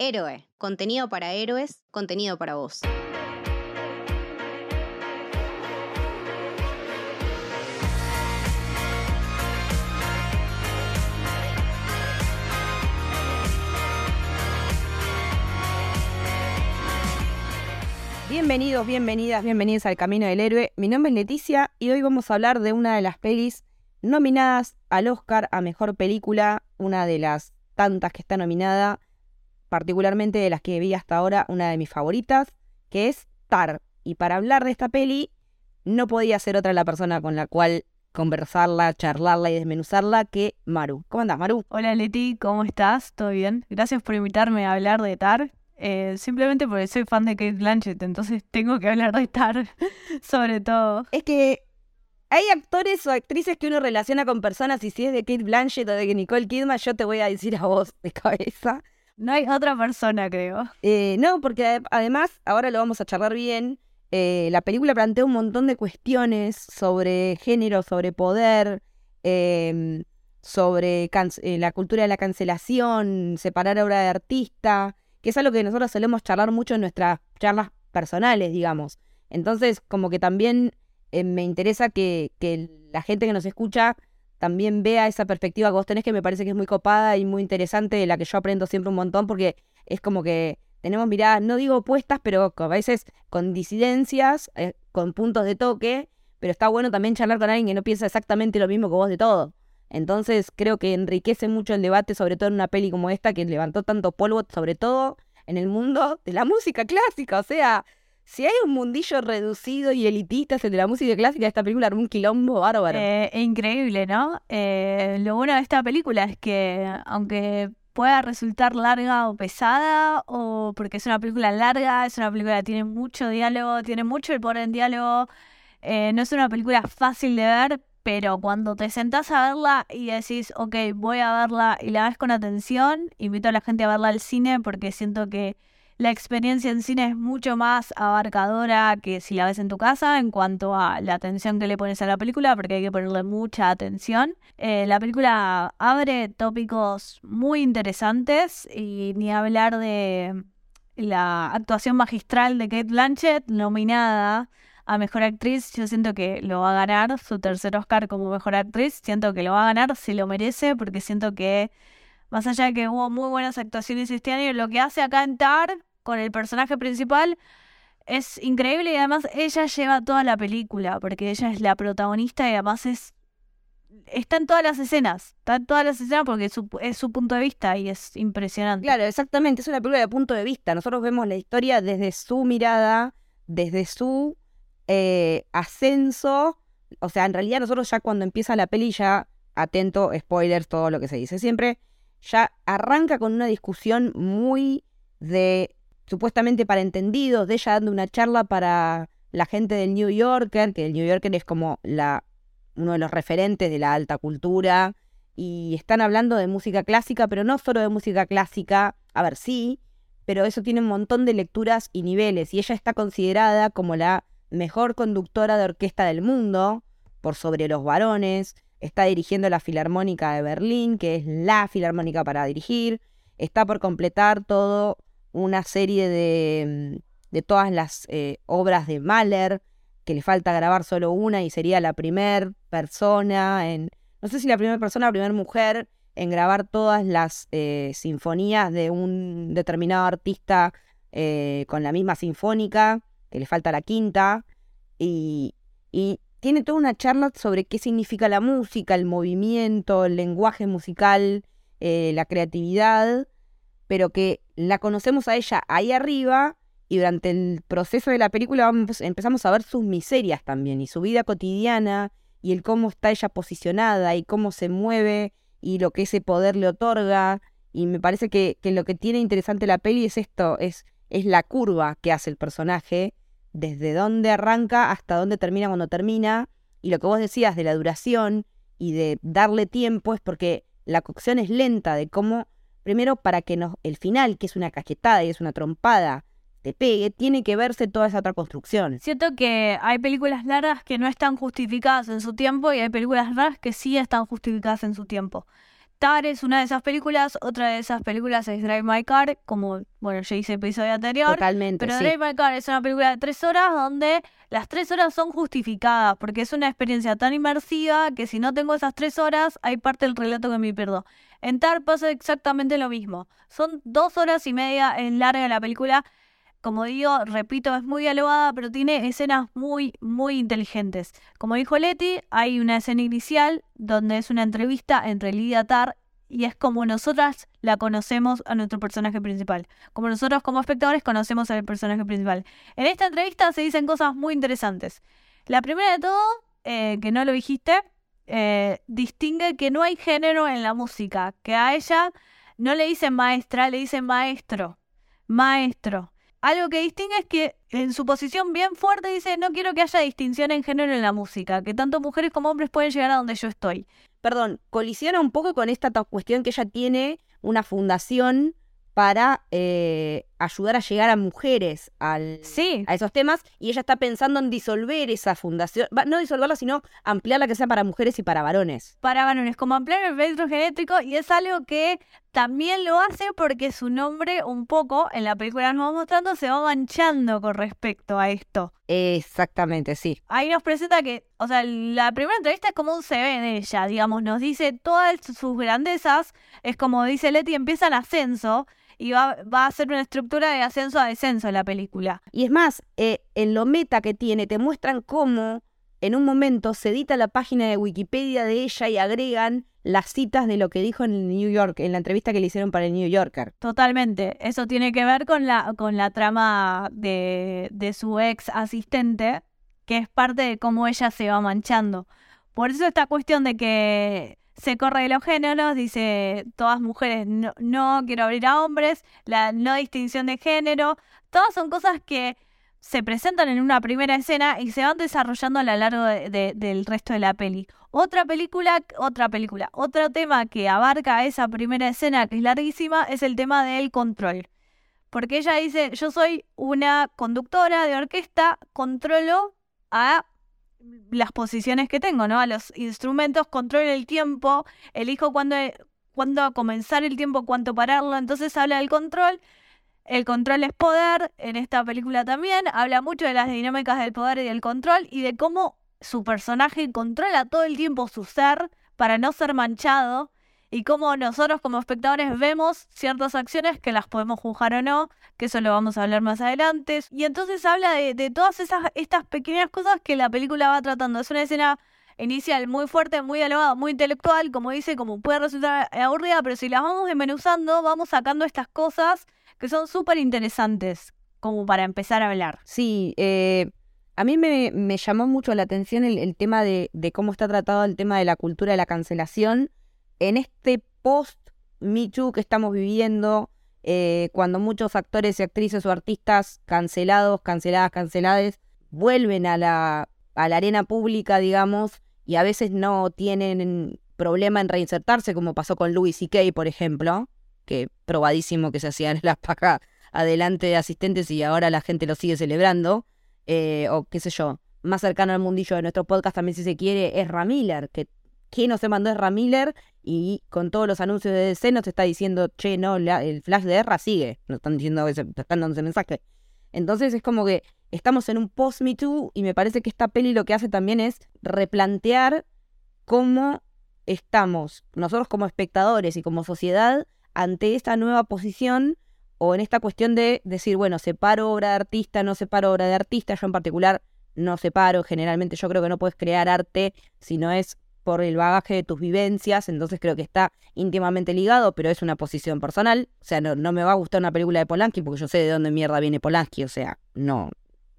Héroe, contenido para héroes, contenido para vos. Bienvenidos, bienvenidas, bienvenidos al Camino del Héroe. Mi nombre es Leticia y hoy vamos a hablar de una de las pelis nominadas al Oscar a Mejor Película, una de las tantas que está nominada, particularmente de las que vi hasta ahora, una de mis favoritas, que es Tar. Y para hablar de esta peli, no podía ser otra la persona con la cual conversarla, charlarla y desmenuzarla que Maru. ¿Cómo andás, Maru? Hola Leti, ¿cómo estás? ¿Todo bien? Gracias por invitarme a hablar de Tar. Eh, simplemente porque soy fan de Kate Blanchett, entonces tengo que hablar de Tar, sobre todo. Es que hay actores o actrices que uno relaciona con personas y si es de Kate Blanchett o de Nicole Kidman, yo te voy a decir a vos de cabeza. No hay otra persona, creo. Eh, no, porque además, ahora lo vamos a charlar bien, eh, la película plantea un montón de cuestiones sobre género, sobre poder, em, sobre la cultura de la cancelación, separar obra de artista que es algo que nosotros solemos charlar mucho en nuestras charlas personales, digamos. Entonces, como que también eh, me interesa que, la gente que nos escucha también vea esa perspectiva que vos tenés, que me parece que es muy copada y muy interesante, de la que yo aprendo siempre un montón, porque es como que tenemos miradas, no digo opuestas, pero a veces con disidencias, eh, con puntos de toque, pero está bueno también charlar con alguien que no piensa exactamente lo mismo que vos de todo. Entonces creo que enriquece mucho el debate, sobre todo en una peli como esta, que levantó tanto polvo, sobre todo en el mundo de la música clásica. O sea, si hay un mundillo reducido y elitista de la música clásica, esta película era un quilombo bárbaro. Eh, increíble, ¿no? Eh, lo bueno de esta película es que, aunque pueda resultar larga o pesada, o porque es una película larga, es una película que tiene mucho diálogo, tiene mucho el poder en diálogo, eh, no es una película fácil de ver, pero cuando te sentás a verla y decís, ok, voy a verla y la ves con atención, invito a la gente a verla al cine porque siento que la experiencia en cine es mucho más abarcadora que si la ves en tu casa en cuanto a la atención que le pones a la película, porque hay que ponerle mucha atención. Eh, la película abre tópicos muy interesantes y ni hablar de la actuación magistral de Kate Blanchett, nominada a Mejor Actriz, yo siento que lo va a ganar, su tercer Oscar como Mejor Actriz, siento que lo va a ganar, se lo merece, porque siento que, más allá de que hubo muy buenas actuaciones este año, lo que hace acá en Tar con el personaje principal es increíble y además ella lleva toda la película, porque ella es la protagonista y además es está en todas las escenas, está en todas las escenas porque es su, punto de vista y es impresionante. Claro, exactamente, es una película de punto de vista. Nosotros vemos la historia desde su mirada, desde su eh, ascenso. O sea, en realidad nosotros ya cuando empieza la peli, ya atento, spoilers, todo lo que se dice siempre, ya arranca con una discusión muy de supuestamente para entendidos, de ella dando una charla para la gente del New Yorker, que el New Yorker es como la, uno de los referentes de la alta cultura, y están hablando de música clásica, pero no solo de música clásica, a ver, sí, pero eso tiene un montón de lecturas y niveles, y ella está considerada como la mejor conductora de orquesta del mundo, por sobre los varones, está dirigiendo la Filarmónica de Berlín, que es la filarmónica para dirigir, está por completar todo una serie de, mm, de todas las eh, obras de Mahler, que le falta grabar solo una y sería la primera persona en, no sé si la primera persona o primera mujer en grabar todas las eh, sinfonías de un determinado artista eh, con la misma sinfónica que le falta la quinta, y, y tiene toda una charla sobre qué significa la música, el movimiento, el lenguaje musical, la creatividad, pero que la conocemos a ella ahí arriba y durante el proceso de la película empezamos a ver sus miserias también y su vida cotidiana y el cómo está ella posicionada y cómo se mueve y lo que ese poder le otorga. Y me parece que, que lo que tiene interesante la peli es esto, es es la curva que hace el personaje, desde dónde arranca hasta dónde termina cuando termina. Y lo que vos decías de la duración y de darle tiempo es porque la cocción es lenta, de cómo, primero, para que nos, el final, que es una cachetada y es una trompada, te pegue, tiene que verse toda esa otra construcción. Siento que hay películas largas que no están justificadas en su tiempo y hay películas largas que sí están justificadas en su tiempo. Tar es una de esas películas, otra de esas películas es Drive My Car, como, bueno, ya hice episodio anterior. Totalmente, Pero sí. Drive My Car es una película de tres horas donde las tres horas son justificadas, porque es una experiencia tan inmersiva que si no tengo esas tres horas, hay parte del relato que me pierdo. En Tar pasa exactamente lo mismo. Son dos horas y media en larga la película. Como digo, repito, es muy dialogada, pero tiene escenas muy, muy inteligentes. Como dijo Leti, hay una escena inicial donde es una entrevista entre Lidia Tar y es como nosotras la conocemos a nuestro personaje principal. Como nosotros como espectadores conocemos al personaje principal. En esta entrevista se dicen cosas muy interesantes. La primera de todo, eh, que no lo dijiste, eh, distingue que no hay género en la música, que a ella no le dicen maestra, le dicen maestro. Maestro. Algo que distingue es que en su posición bien fuerte dice, no quiero que haya distinción en género en la música, que tanto mujeres como hombres pueden llegar a donde yo estoy. Perdón, colisiona un poco con esta ta- cuestión que ella tiene una fundación para eh, ayudar a llegar a mujeres al, Sí, a esos temas y ella está pensando en disolver esa fundación, no disolverla, sino ampliarla que sea para mujeres y para varones. para varones, como ampliar el espectro genético y es algo que también lo hace porque su nombre un poco en la película nos va mostrando se va manchando con respecto a esto. Exactamente, sí. Ahí nos presenta que, o sea, la primera entrevista es como un CV de ella, digamos, nos dice todas sus grandezas, es como dice Leti, empieza el ascenso y va, va a ser una estructura de ascenso a descenso en la película. Y es más, eh, en lo meta que tiene, te muestran cómo en un momento se edita la página de Wikipedia de ella y agregan las citas de lo que dijo en el New York, en la entrevista que le hicieron para el New Yorker. Totalmente. Eso tiene que ver con la, con la trama de, de su ex asistente, que es parte de cómo ella se va manchando. Por eso esta cuestión de que se corre de los géneros, dice todas mujeres, no, no quiero abrir a hombres, la no distinción de género, todas son cosas que se presentan en una primera escena y se van desarrollando a lo largo de- de- del resto de la peli. Otra película, otra película, otro tema que abarca esa primera escena que es larguísima es el tema del control. Porque ella dice, yo soy una conductora de orquesta, controlo a las posiciones que tengo, ¿no? A los instrumentos, controlo el tiempo, elijo cuándo, cuándo comenzar el tiempo, cuánto pararlo, entonces habla del control. El control es poder, en esta película también, habla mucho de las dinámicas del poder y del control y de cómo su personaje controla todo el tiempo su ser para no ser manchado y cómo nosotros como espectadores vemos ciertas acciones que las podemos juzgar o no, que eso lo vamos a hablar más adelante. Y entonces habla de, todas esas estas pequeñas cosas que la película va tratando. Es una escena inicial muy fuerte, muy dialogada, muy intelectual, como dice, como puede resultar aburrida, pero si las vamos desmenuzando, vamos sacando estas cosas que son súper interesantes como para empezar a hablar. Sí, eh, a mí me, llamó mucho la atención el, tema de cómo está tratado el tema de la cultura de la cancelación en este post Me que estamos viviendo, eh, cuando muchos actores y actrices o artistas cancelados, canceladas, canceladas, vuelven a la, a la arena pública, digamos, y a veces no tienen problema en reinsertarse, como pasó con Louis C.K., por ejemplo, que probadísimo que se hacían las pajas adelante de asistentes y ahora la gente lo sigue celebrando, eh, o qué sé yo, más cercano al mundillo de nuestro podcast también si se quiere, es Ramiller, que ¿quién no se mandó es Ramiller? Y con todos los anuncios de DC nos está diciendo, che, no, la- el flash de Erra sigue, nos están diciendo, ese- están dando ese mensaje. Entonces es como que estamos en un post Me Too y me parece que esta peli lo que hace también es replantear cómo estamos nosotros como espectadores y como sociedad ante esta nueva posición o en esta cuestión de decir, bueno, separo obra de artista, no separo obra de artista, yo en particular no separo, generalmente yo creo que no puedes crear arte si no es por el bagaje de tus vivencias, entonces creo que está íntimamente ligado, pero es una posición personal, o sea, no, no me va a gustar una película de Polanski porque yo sé de dónde mierda viene Polanski, o sea, no,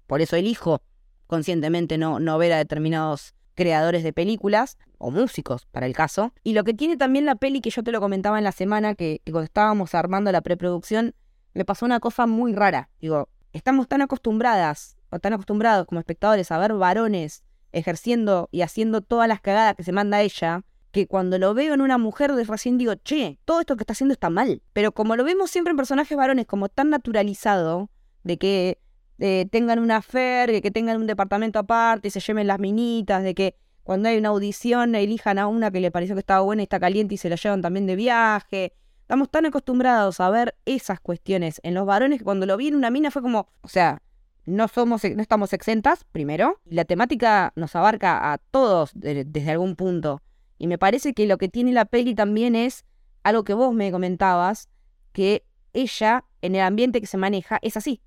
por eso elijo conscientemente no, no ver a determinados creadores de películas o músicos para el caso. Y lo que tiene también la peli que yo te lo comentaba en la semana que, que cuando estábamos armando la preproducción, me pasó una cosa muy rara. Digo, estamos tan acostumbradas o tan acostumbrados como espectadores a ver varones ejerciendo y haciendo todas las cagadas que se manda ella, que cuando lo veo en una mujer de recién digo, che, todo esto que está haciendo está mal. Pero como lo vemos siempre en personajes varones como tan naturalizado, de que eh, tengan una fer, de que tengan un departamento aparte y se lleven las minitas, de que cuando hay una audición elijan a una que le pareció que estaba buena y está caliente y se la llevan también de viaje. Estamos tan acostumbrados a ver esas cuestiones en los varones que cuando lo vi en una mina fue como, o sea, no somos, no estamos exentas, primero. La temática nos abarca a todos de- desde algún punto. Y me parece que lo que tiene la peli también es algo que vos me comentabas, que ella, en el ambiente que se maneja, es así.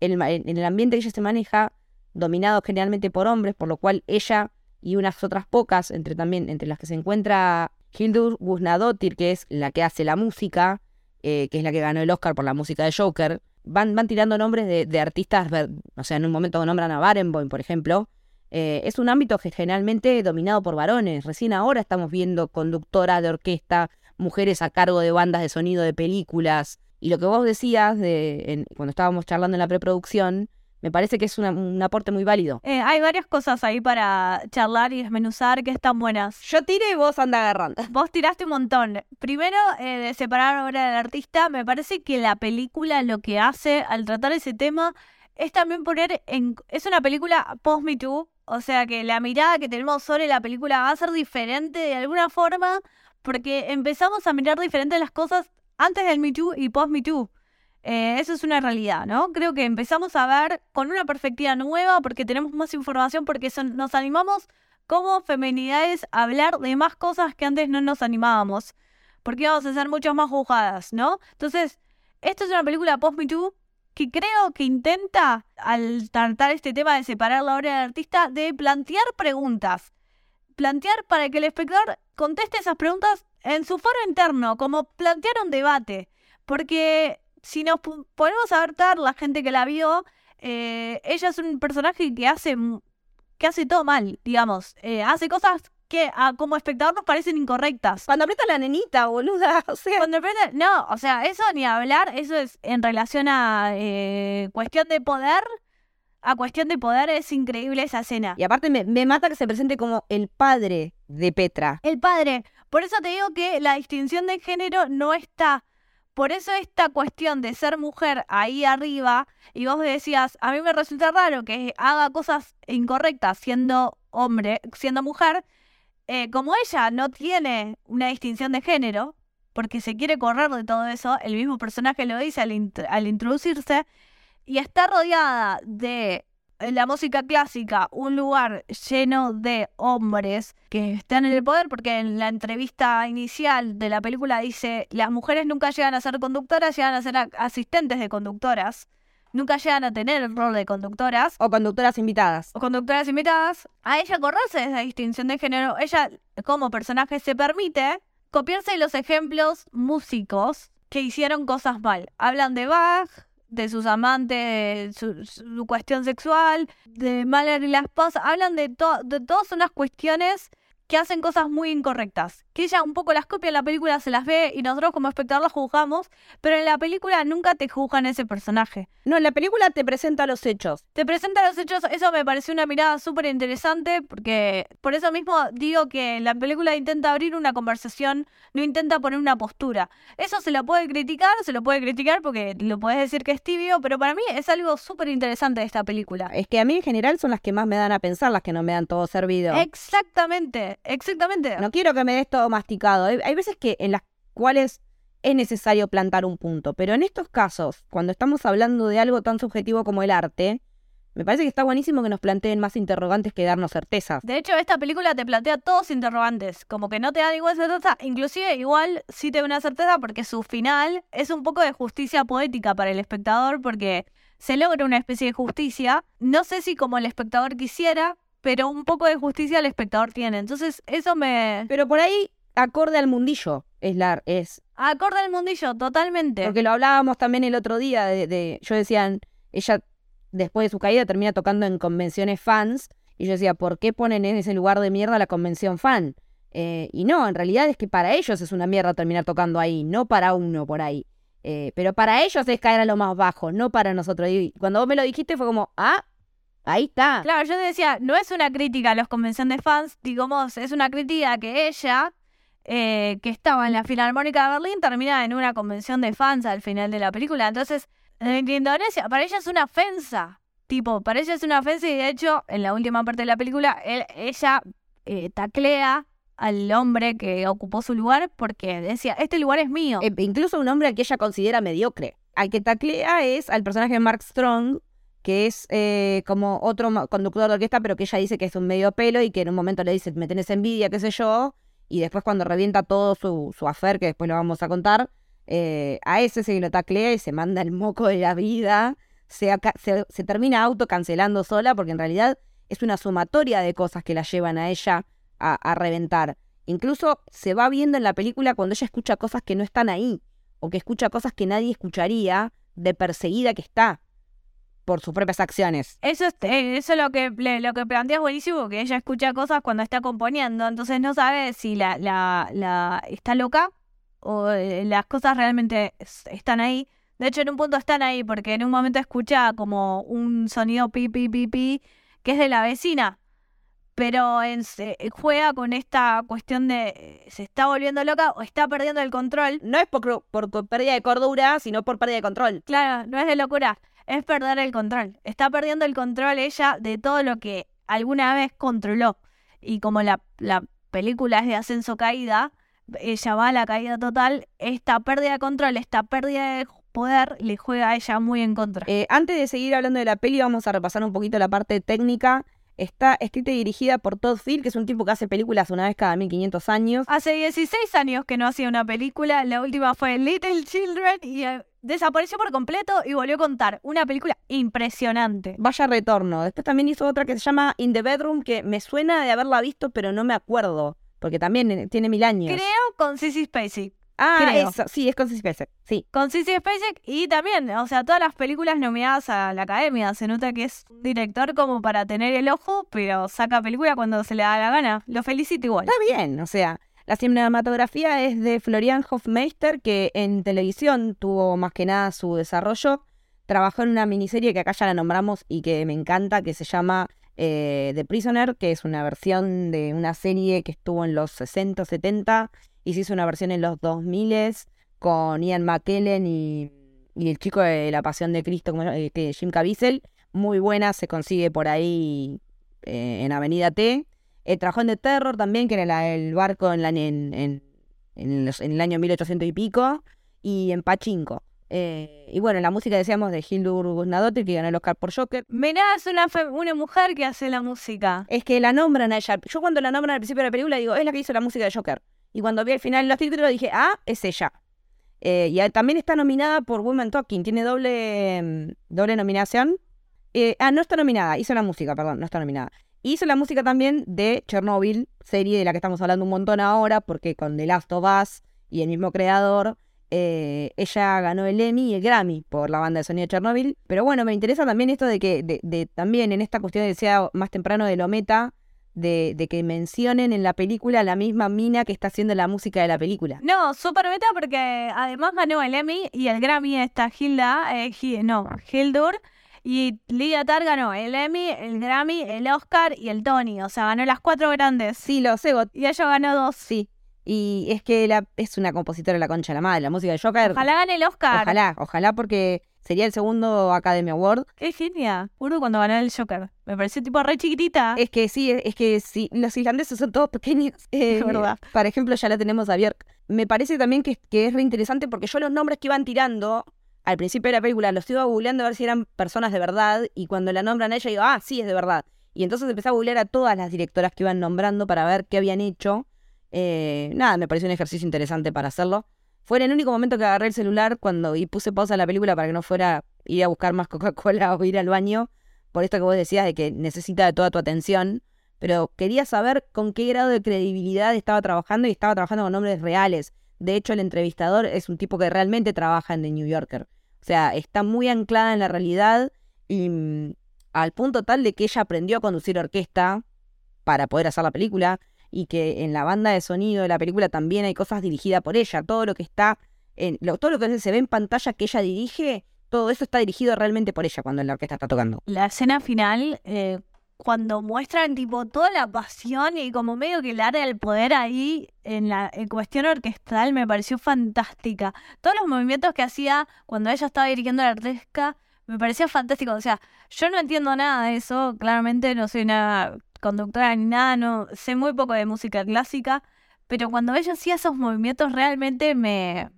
En el, ambiente que ella se maneja, dominado generalmente por hombres, por lo cual ella y unas otras pocas, entre también, entre las que se encuentra Hildur Guðnadóttir, que es la que hace la música, eh, que es la que ganó el Oscar por la música de Joker, van, van tirando nombres de, de artistas, o sea, en un momento nombran a Barenboim, por ejemplo. Eh, es un ámbito que generalmente dominado por varones. Recién ahora estamos viendo conductoras de orquesta, mujeres a cargo de bandas de sonido de películas. Y lo que vos decías de, en- cuando estábamos charlando en la preproducción, me parece que es una- un aporte muy válido. Eh, hay varias cosas ahí para charlar y desmenuzar que están buenas. Yo tiro y vos anda agarrando. Vos tiraste un montón. Primero, eh, de separar obra del artista, me parece que la película lo que hace al tratar ese tema es también poner en... Es una película post-Me Too, o sea que la mirada que tenemos sobre la película va a ser diferente de alguna forma porque empezamos a mirar diferente las cosas antes del Me Too y post-Me Too. Eh, eso es una realidad, ¿no? Creo que empezamos a ver con una perspectiva nueva porque tenemos más información, porque son- nos animamos como feminidades a hablar de más cosas que antes no nos animábamos, porque íbamos a ser mucho más juzgadas, ¿no? Entonces, esto es una película post-Me Too que creo que intenta, al tratar este tema de separar la obra del artista, de plantear preguntas. Plantear para que el espectador conteste esas preguntas en su foro interno, como plantear un debate. Porque si nos ponemos a ver tar, la gente que la vio, eh, ella es un personaje que hace, que hace todo mal, digamos. Eh, hace cosas que a- como espectador nos parecen incorrectas. Cuando aprieta la nenita, boluda. O sea, Cuando empieza- no, o sea, eso ni hablar, eso es en relación a eh, cuestión de poder, a cuestión de poder es increíble esa escena. Y aparte me, me mata que se presente como el padre de Petra. El padre. Por eso te digo que la distinción de género no está. Por eso esta cuestión de ser mujer ahí arriba, y vos decías, a mí me resulta raro que haga cosas incorrectas siendo hombre, siendo mujer, eh, como ella no tiene una distinción de género, porque se quiere correr de todo eso, el mismo personaje lo dice al, int- al introducirse, y está rodeada de la música clásica, un lugar lleno de hombres que están en el poder, porque en la entrevista inicial de la película dice, las mujeres nunca llegan a ser conductoras, llegan a ser asistentes de conductoras, nunca llegan a tener el rol de conductoras O conductoras invitadas. o conductoras invitadas, a ella correrse esa distinción de género, ella como personaje se permite copiarse los ejemplos músicos que hicieron cosas mal. Hablan de Bach, de sus amantes, de su, su cuestión sexual, de Mahler y la esposa, hablan de, to- de todas unas cuestiones que hacen cosas muy incorrectas. Que ella un poco las copia en la película, se las ve y nosotros como espectador las juzgamos, pero en la película nunca te juzgan ese personaje. No, en la película te presenta los hechos. Te presenta los hechos, eso me pareció una mirada súper interesante porque por eso mismo digo que la película intenta abrir una conversación, no intenta poner una postura. Eso se lo puede criticar, se lo puede criticar porque lo puedes decir que es tibio, pero para mí es algo súper interesante de esta película. Es que a mí en general son las que más me dan a pensar, las que no me dan todo servido. Exactamente, exactamente. No quiero que me des todo masticado. Hay, hay veces que en las cuales es necesario plantar un punto, pero en estos casos, cuando estamos hablando de algo tan subjetivo como el arte, me parece que está buenísimo que nos planteen más interrogantes que darnos certezas. De hecho, esta película te plantea todos interrogantes, como que no te da ninguna certeza, inclusive igual sí te da una certeza porque su final es un poco de justicia poética para el espectador porque se logra una especie de justicia, no sé si como el espectador quisiera, pero un poco de justicia el espectador tiene. Entonces, eso me Pero por ahí, acorde al mundillo, es la es acorda el mundillo totalmente. Porque lo hablábamos también el otro día de, de- yo decía, ella después de su caída termina tocando en convenciones fans y yo decía, ¿por qué ponen en ese lugar de mierda la convención fan? Eh, y no, en realidad es que para ellos es una mierda terminar tocando ahí, no para uno por ahí. Eh, pero para ellos es caer a lo más bajo, no para nosotros. Y cuando vos me lo dijiste fue como, ah, ahí está. Claro, yo te decía, no es una crítica a los convenciones de fans, digamos, es una crítica que ella, eh, que estaba en la Filarmónica de Berlín, termina en una convención de fans al final de la película. Entonces, en Indonesia, para ella es una ofensa. Tipo, para ella es una ofensa y de hecho, en la última parte de la película, él- ella eh, taclea al hombre que ocupó su lugar porque decía, este lugar es mío. Eh, incluso un hombre al que ella considera mediocre. Al que taclea es al personaje de Mark Strong, que es eh, como otro conductor de orquesta, pero que ella dice que es un medio pelo y que en un momento le dice, me tenés envidia, qué sé yo, y después cuando revienta todo su, su afer, que después lo vamos a contar, eh, a ese se lo taclea y se manda el moco de la vida, se, se, se termina autocancelando sola porque en realidad es una sumatoria de cosas que la llevan a ella a, a reventar. Incluso se va viendo en la película cuando ella escucha cosas que no están ahí, o que escucha cosas que nadie escucharía de perseguida que está por sus propias acciones. Eso es, eh, eso es lo que lo que plantea es buenísimo, que ella escucha cosas cuando está componiendo, entonces no sabe si la, la, la está loca o eh, las cosas realmente es- están ahí. De hecho, en un punto están ahí, porque en un momento escucha como un sonido pi, pi, pi, pi, que es de la vecina. Pero en- se- juega con esta cuestión de eh, se está volviendo loca o está perdiendo el control. No es por, por co- pérdida de cordura, sino por pérdida de control. Claro, no es de locura, es perder el control. Está perdiendo el control ella de todo lo que alguna vez controló. Y como la, la película es de ascenso-caída, ella va a la caída total, esta pérdida de control, esta pérdida de poder le juega a ella muy en contra. Eh, antes de seguir hablando de la peli, vamos a repasar un poquito la parte técnica. Está escrita y dirigida por Todd Field, que es un tipo que hace películas una vez cada 1500 años. Hace 16 años que no hacía una película, la última fue Little Children y eh, desapareció por completo y volvió a contar una película impresionante. Vaya retorno. Después también hizo otra que se llama In the Bedroom, que me suena de haberla visto, pero no me acuerdo. Porque también eh, tiene mil años. Creo con Sissy Spacek. Ah, creo. eso. Sí, es con Sissy Spacek. Sí. Con Sissy Spacek y también, o sea, todas las películas nominadas a la academia. Se nota que es un director como para tener el ojo, pero saca película cuando se le da la gana. Lo felicito igual. Está bien, o sea, la cinematografía es de Florian Hofmeister, que en televisión tuvo más que nada su desarrollo. Trabajó en una miniserie que acá ya la nombramos y que me encanta, que se llama eh, The Prisoner, que es una versión de una serie que estuvo en los 60, 70 y se hizo una versión en los 2000 con Ian McKellen y, y el chico de La Pasión de Cristo, como, eh, que Jim Caviezel. Muy buena, se consigue por ahí eh, en Avenida T. Trabajó en The Terror también, que era la- el barco en, la- en, en- en los- en el año 1800 y pico, y en Pachinko. Eh, y bueno, la música decíamos de Hildur Guðnadóttir, que ganó el Oscar por Joker. Mirá, es una, una mujer que hace la música. Es que la nombran a ella. Yo cuando la nombran al principio de la película digo, es la que hizo la música de Joker. Y cuando vi al final los títulos dije, ah, es ella. Eh, y también está nominada por Women Talking, tiene doble, mm, doble nominación. Eh, ah, no está nominada, hizo la música, perdón, no está nominada. Hizo la música también de Chernobyl, serie de la que estamos hablando un montón ahora, porque con The Last of Us y el mismo creador, eh, ella ganó el Emmy y el Grammy por la banda de sonido de Chernobyl. Pero bueno, me interesa también esto de que, de, también en esta cuestión de sea más temprano de lo meta, de, de que mencionen en la película la misma mina que está haciendo la música de la película. No, súper meta porque además ganó el Emmy y el Grammy está Hilda, eh, no, Hildur. Y Lydia Tarr ganó el Emmy, el Grammy, el Oscar y el Tony. O sea, ganó las cuatro grandes. Sí, lo sé, Y ella ganó dos. sí. Y es que la, es una compositora de la concha de la madre, la música de Joker. Ojalá gane el Oscar. Ojalá, ojalá, porque sería el segundo Academy Award. Qué genia. Urdu cuando ganó el Joker. Me pareció tipo re chiquitita. Es que sí, es que sí, los islandeses son todos pequeños. eh, Es verdad. Por ejemplo, ya la tenemos a Björk. Me parece también que, que es re interesante porque yo los nombres que iban tirando al principio de la película los iba googleando a ver si eran personas de verdad y cuando la nombran a ella digo, ah, sí, es de verdad. Y entonces empecé a googlear a todas las directoras que iban nombrando para ver qué habían hecho. Eh, nada, me pareció un ejercicio interesante para hacerlo. Fue en el único momento que agarré el celular cuando y puse pausa a la película para que no fuera ir a buscar más Coca-Cola o ir al baño, por esto que vos decías de que necesita de toda tu atención. Pero quería saber con qué grado de credibilidad estaba trabajando y estaba trabajando con nombres reales. De hecho, el entrevistador es un tipo que realmente trabaja en The New Yorker. O sea, está muy anclada en la realidad y mm, al punto tal de que ella aprendió a conducir orquesta para poder hacer la película y que en la banda de sonido de la película también hay cosas dirigidas por ella. Todo lo que está, en, todo lo que se ve en pantalla que ella dirige, todo eso está dirigido realmente por ella cuando la orquesta está tocando. La escena final, eh, cuando muestran tipo toda la pasión y como medio que el área del poder ahí en la cuestión orquestal me pareció fantástica. Todos los movimientos que hacía cuando ella estaba dirigiendo la orquesta me parecía fantástico. O sea, yo no entiendo nada de eso, claramente no soy una conductora ni nada, no sé muy poco de música clásica, pero cuando ella hacía esos movimientos realmente me,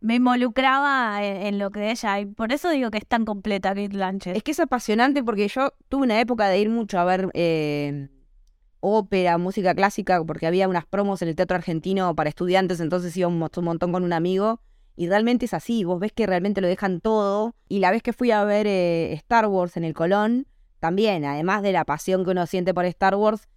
me involucraba en, lo que ella, y por eso digo que es tan completa Kate Blanchett. Es que es apasionante porque yo tuve una época de ir mucho a ver eh, ópera, música clásica, porque había unas promos en el teatro argentino para estudiantes, entonces íbamos un montón con un amigo. Y realmente es así, vos ves que realmente lo dejan todo. Y la vez que fui a ver eh, Star Wars en el Colón, también, además de la pasión que uno siente por Star Wars,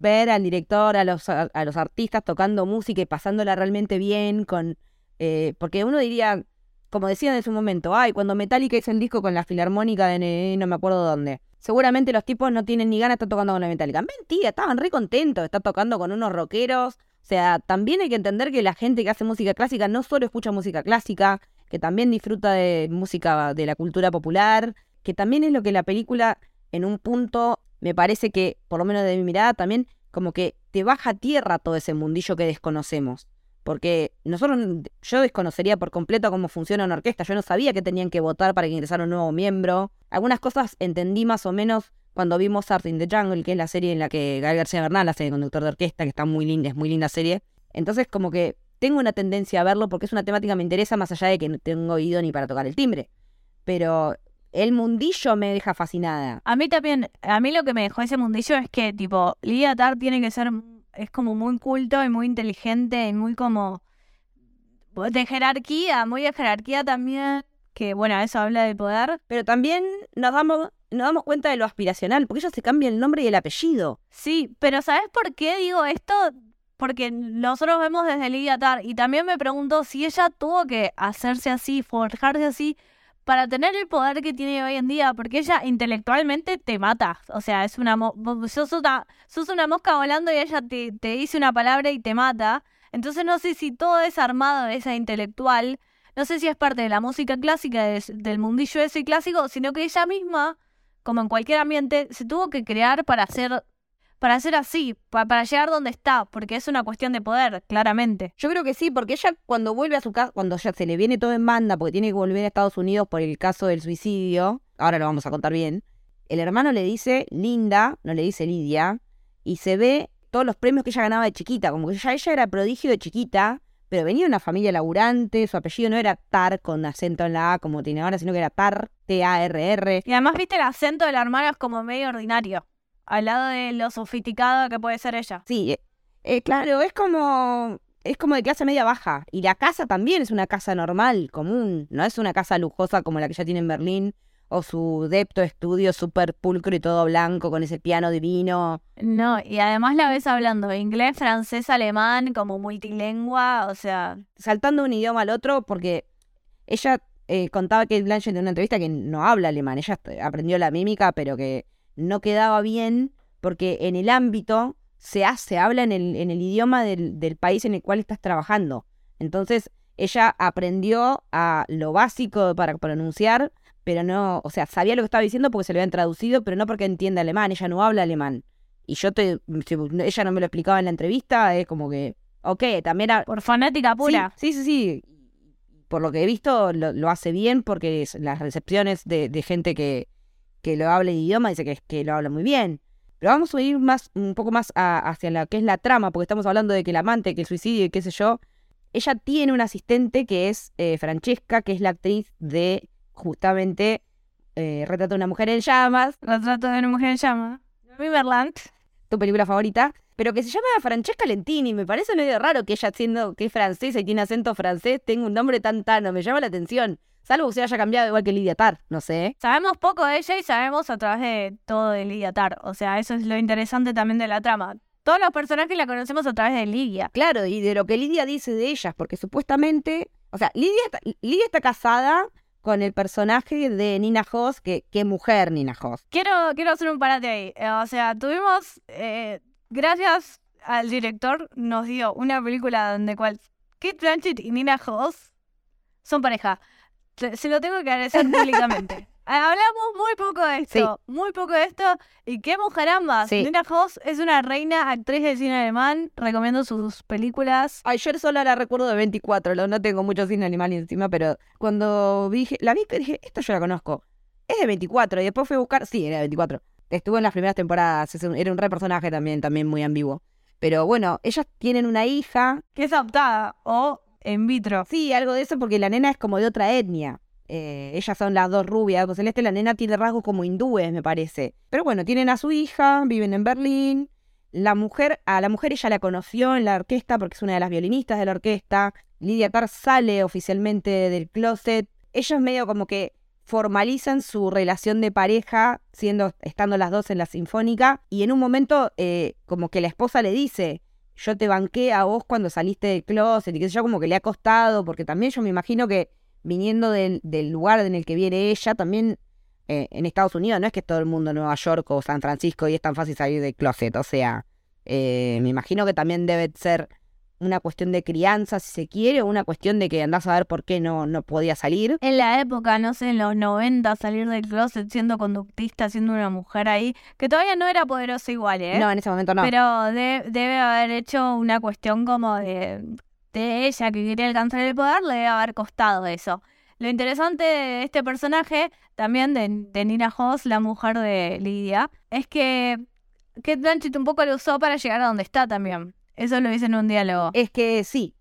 ver al director, a los, a, los artistas tocando música y pasándola realmente bien, con eh, porque uno diría, como decían en su momento, ay, cuando Metallica hizo el disco con la filarmónica de no me acuerdo dónde. Seguramente los tipos no tienen ni ganas de estar tocando con la Metallica. Mentira, estaban re contentos de estar tocando con unos rockeros. O sea, también hay que entender que la gente que hace música clásica no solo escucha música clásica, que también disfruta de música de la cultura popular, que también es lo que la película, en un punto, me parece que, por lo menos de mi mirada, también como que te baja a tierra todo ese mundillo que desconocemos. Porque nosotros, yo desconocería por completo cómo funciona una orquesta. Yo no sabía que tenían que votar para que ingresara un nuevo miembro. Algunas cosas entendí más o menos cuando vi Mozart in the Jungle, que es la serie en la que Gael García Bernal hace de conductor de orquesta, que está muy linda, es muy linda serie. Entonces, como que tengo una tendencia a verlo porque es una temática que me interesa más allá de que no tengo oído ni para tocar el timbre. Pero el mundillo me deja fascinada. A mí también, a mí lo que me dejó ese mundillo es que, tipo, Lydia Tarr tiene que ser, es como muy culto y muy inteligente y muy como de jerarquía, muy de jerarquía también, que bueno, eso habla de poder. Pero también nos damos, nos damos cuenta de lo aspiracional, porque ella se cambia el nombre y el apellido. Sí, pero ¿sabes por qué digo esto? Porque nosotros vemos desde Lydia Tarr y también me pregunto si ella tuvo que hacerse así, forjarse así, para tener el poder que tiene hoy en día, porque ella intelectualmente te mata. O sea, es una, mo- sos una, sos una mosca volando y ella te, te dice una palabra y te mata. Entonces no sé si todo es armado de esa intelectual, no sé si es parte de la música clásica, de- del mundillo ese clásico, sino que ella misma, como en cualquier ambiente, se tuvo que crear para hacer, para ser así, pa- para llegar donde está, porque es una cuestión de poder, claramente. Yo creo que sí, porque ella cuando vuelve a su casa, cuando ya se le viene todo en banda, porque tiene que volver a Estados Unidos por el caso del suicidio, ahora lo vamos a contar bien, el hermano le dice Linda, no le dice Lidia, y se ve todos los premios que ella ganaba de chiquita, como que ya ella era prodigio de chiquita, pero venía de una familia laburante, su apellido no era Tar con acento en la A como tiene ahora, sino que era Tar, T-A-R-R. Y además, viste, el acento del hermano es como medio ordinario, al lado de lo sofisticado que puede ser ella. Sí, eh, eh, claro, es como es como de clase media baja. Y la casa también es una casa normal, común. No es una casa lujosa como la que ella tiene en Berlín. O su depto estudio súper pulcro y todo blanco con ese piano divino. No, y además la ves hablando inglés, francés, alemán, como multilingua, o sea, Saltando de un idioma al otro porque ella eh, contaba que Blanchett en una entrevista que no habla alemán. Ella aprendió la mímica, pero que no quedaba bien porque en el ámbito se hace, habla en el, en el idioma del, del país en el cual estás trabajando. Entonces, ella aprendió a lo básico para pronunciar, pero no, o sea, sabía lo que estaba diciendo porque se lo habían traducido, pero no porque entiende alemán, ella no habla alemán. Y yo te, si ella no me lo explicaba en la entrevista, es como que, ok, también era, por fanática pura. Sí, sí, sí. sí. Por lo que he visto, lo, lo hace bien porque es- las recepciones de, de gente que, que lo habla el idioma dice que, que lo habla muy bien. Pero vamos a ir más, un poco más a- hacia la que es la trama, porque estamos hablando de que el amante, que el suicidio y qué sé yo. Ella tiene una asistente que es eh, Francesca, que es la actriz de justamente eh, Retrato de una mujer en llamas, Retrato de una mujer en llama. Riverland. tu película favorita, pero que se llama Francesca Lentini. Me parece medio raro que ella, siendo que es francesa y tiene acento francés, tenga un nombre tan tano. Me llama la atención. Salvo que se haya cambiado igual que Lidia Tar, no sé. Sabemos poco de ella y sabemos a través de todo de Lidia Tar. O sea, eso es lo interesante también de la trama. Todos los personajes la conocemos a través de Lidia. Claro, y de lo que Lidia dice de ellas, porque supuestamente. O sea, Lidia está, Lidia está casada con el personaje de Nina Hoss, que qué mujer Nina Hoss. Quiero, quiero hacer un parate ahí. Eh, O sea, tuvimos, eh, gracias al director, nos dio una película donde cual Kate Blanchett y Nina Hoss son pareja. Se, se lo tengo que agradecer públicamente. Hablamos muy poco de esto, muy poco de esto. Y qué mujer ambas. Sí. Nina Hoss es una reina actriz del cine alemán. Recomiendo sus películas. Ay, yo solo la recuerdo de 24, lo- no tengo mucho cine animal encima, pero cuando vi, la vi, dije, esta yo la conozco. Es de 24 y después fui a buscar, sí, era de 24. Estuvo en las primeras temporadas, era un re personaje también, también muy ambiguo. Pero bueno, ellas tienen una hija, Que es adoptada o en vitro. sí, algo de eso porque la nena es como de otra etnia. Eh, ellas son las dos rubias, con celeste, la nena tiene rasgos como hindúes, me parece. Pero bueno, tienen a su hija, viven en Berlín. La mujer, a la mujer ella la conoció en la orquesta porque es una de las violinistas de la orquesta. Lidia Tarr sale oficialmente del closet. Ellos medio como que formalizan su relación de pareja, siendo, estando las dos en la sinfónica, y en un momento eh, como que la esposa le dice, yo te banqué a vos cuando saliste del closet, y que yo, como que le ha costado, porque también yo me imagino que viniendo del, del lugar en el que viene ella, también eh, en Estados Unidos, no es que todo el mundo en Nueva York o San Francisco y es tan fácil salir del closet, o sea, eh, me imagino que también debe ser una cuestión de crianza, si se quiere, o una cuestión de que andás a ver por qué no, no podía salir. En la época, no sé, en los 90, salir del closet siendo conductista, siendo una mujer ahí, que todavía no era poderosa igual, ¿eh? No, en ese momento no. Pero de- debe haber hecho una cuestión como de, de ella que quería alcanzar el poder, le debe haber costado eso. Lo interesante de este personaje, también de, de Nina Hoss, la mujer de Lidia, es que Kate Blanchett un poco lo usó para llegar a donde está también. Eso lo dice en un diálogo. Es que sí,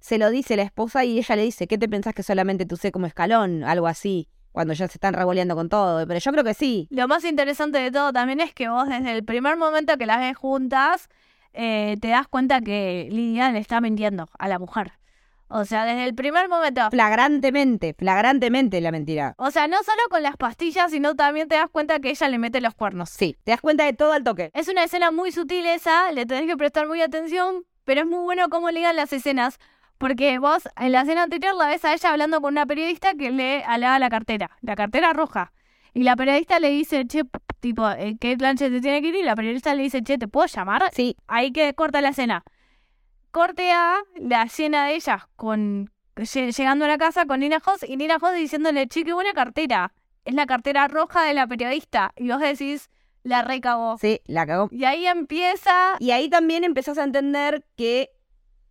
se lo dice la esposa y ella le dice, ¿qué te pensás que solamente tú sé como escalón? Algo así, cuando ya se están revoleando con todo. Pero yo creo que sí. Lo más interesante de todo también es que vos desde el primer momento que las ves juntas, eh, te das cuenta que Lidia le está mintiendo a la mujer. O sea, desde el primer momento. Flagrantemente, flagrantemente la mentira. O sea, no solo con las pastillas, sino también te das cuenta que ella le mete los cuernos. Sí, te das cuenta de todo al toque. Es una escena muy sutil esa, le tenés que prestar muy atención, pero es muy bueno cómo ligan las escenas. Porque vos en la escena anterior la ves a ella hablando con una periodista que le alaba la cartera, la cartera roja. Y la periodista le dice, che, tipo, eh, Kate Blanchett te tiene que ir. Y la periodista le dice, che, ¿te puedo llamar? Sí, Ahí que corta la escena. Corte a la escena de ellas con lle- llegando a la casa con Nina Hoss y Nina Hoss diciéndole, che, qué buena cartera. Es la cartera roja de la periodista. Y vos decís, la recagó. sí, la cagó. Y ahí empieza. Y ahí también empezás a entender que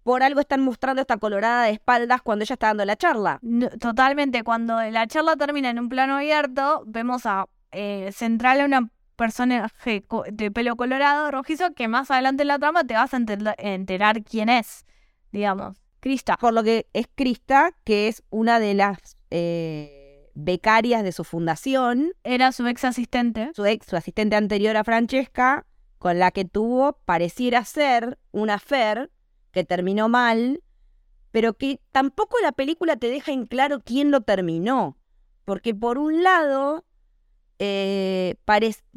por algo están mostrando esta colorada de espaldas cuando ella está dando la charla. No, totalmente, cuando la charla termina en un plano abierto, vemos a eh, central a una personaje co- de pelo colorado, rojizo, que más adelante en la trama te vas a enter- enterar quién es, digamos. Krista. Por lo que es Krista, que es una de las eh, becarias de su fundación, Era su ex asistente. su ex, su asistente anterior a Francesca, con la que tuvo, pareciera ser, una affair que terminó mal, pero que tampoco la película te deja en claro quién lo terminó. Porque por un lado, eh,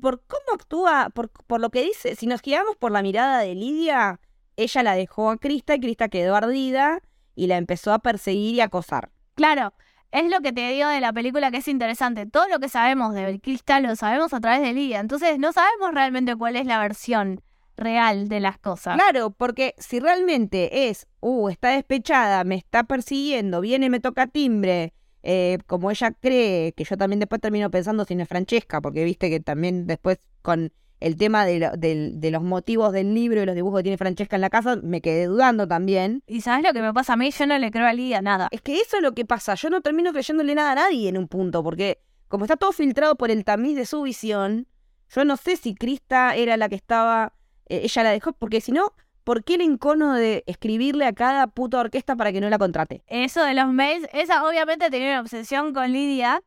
por cómo actúa, por, por lo que dice, si nos guiamos por la mirada de Lidia, ella la dejó a Krista y Krista quedó ardida y la empezó a perseguir y acosar. Claro, es lo que te digo de la película que es interesante. Todo lo que sabemos de Krista lo sabemos a través de Lidia. Entonces no sabemos realmente cuál es la versión real de las cosas. Claro, porque si realmente es, uh, está despechada, me está persiguiendo, viene me toca timbre, eh, como ella cree, que yo también después termino pensando si no es Francesca, porque viste que también después con el tema de, lo- del- de los motivos del libro y los dibujos que tiene Francesca en la casa, me quedé dudando también. ¿Y sabes lo que me pasa a mí? Yo no le creo a Lidia nada. Es que eso es lo que pasa, yo no termino creyéndole nada a nadie en un punto, porque como está todo filtrado por el tamiz de su visión, yo no sé si Krista era la que estaba, eh, ella la dejó, porque si no, ¿por qué el encono de escribirle a cada puta orquesta para que no la contrate? Eso de los mails, esa obviamente tenía una obsesión con Lidia.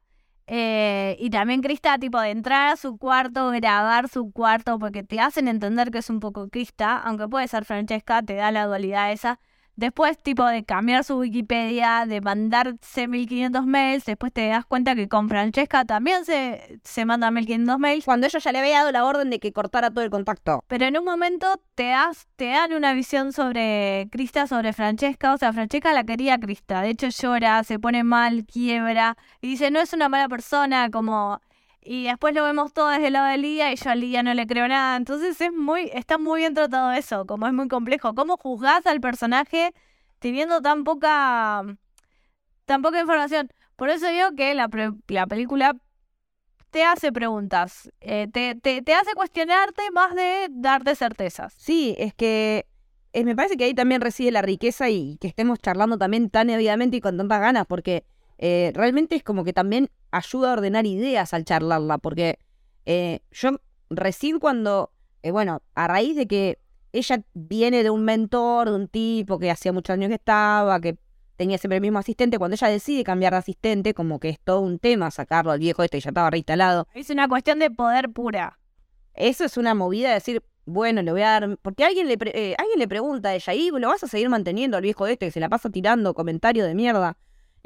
eh, y también Krista, tipo, de entrar a su cuarto, grabar su cuarto, porque te hacen entender que es un poco Krista, aunque puede ser Francesca, te da la dualidad esa. Después, tipo, de cambiar su Wikipedia, de mandarse 1500 mails, después te das cuenta que con Francesca también se, se mandan 1500 mails. Cuando ella ya le había dado la orden de que cortara todo el contacto. Pero en un momento te, das, te dan una visión sobre Krista, sobre Francesca. O sea, Francesca la quería a Krista. De hecho, llora, se pone mal, quiebra. Y dice, no es una mala persona, como... Y después lo vemos todo desde el lado de Lidia y yo a Lidia no le creo nada. Entonces es muy, está muy bien tratado eso, como es muy complejo. ¿Cómo juzgás al personaje teniendo tan poca, tan poca información? Por eso digo que la, pre- la película te hace preguntas, eh, te, te, hace cuestionarte más de darte certezas. Sí, es que eh, me parece que ahí también reside la riqueza y que estemos charlando también tan ávidamente y con tantas ganas, porque eh, realmente es como que también ayuda a ordenar ideas al charlarla, porque eh, yo recién cuando, eh, bueno, a raíz de que ella viene de un mentor, de un tipo que hacía muchos años que estaba, que tenía siempre el mismo asistente, cuando ella decide cambiar de asistente, como que es todo un tema sacarlo al viejo este, ya estaba reinstalado. Es una cuestión de poder pura. Eso es una movida de decir, bueno, le voy a dar. Porque alguien le, pre- eh, alguien le pregunta a ella, ¿y lo vas a seguir manteniendo al viejo este que se la pasa tirando comentarios de mierda?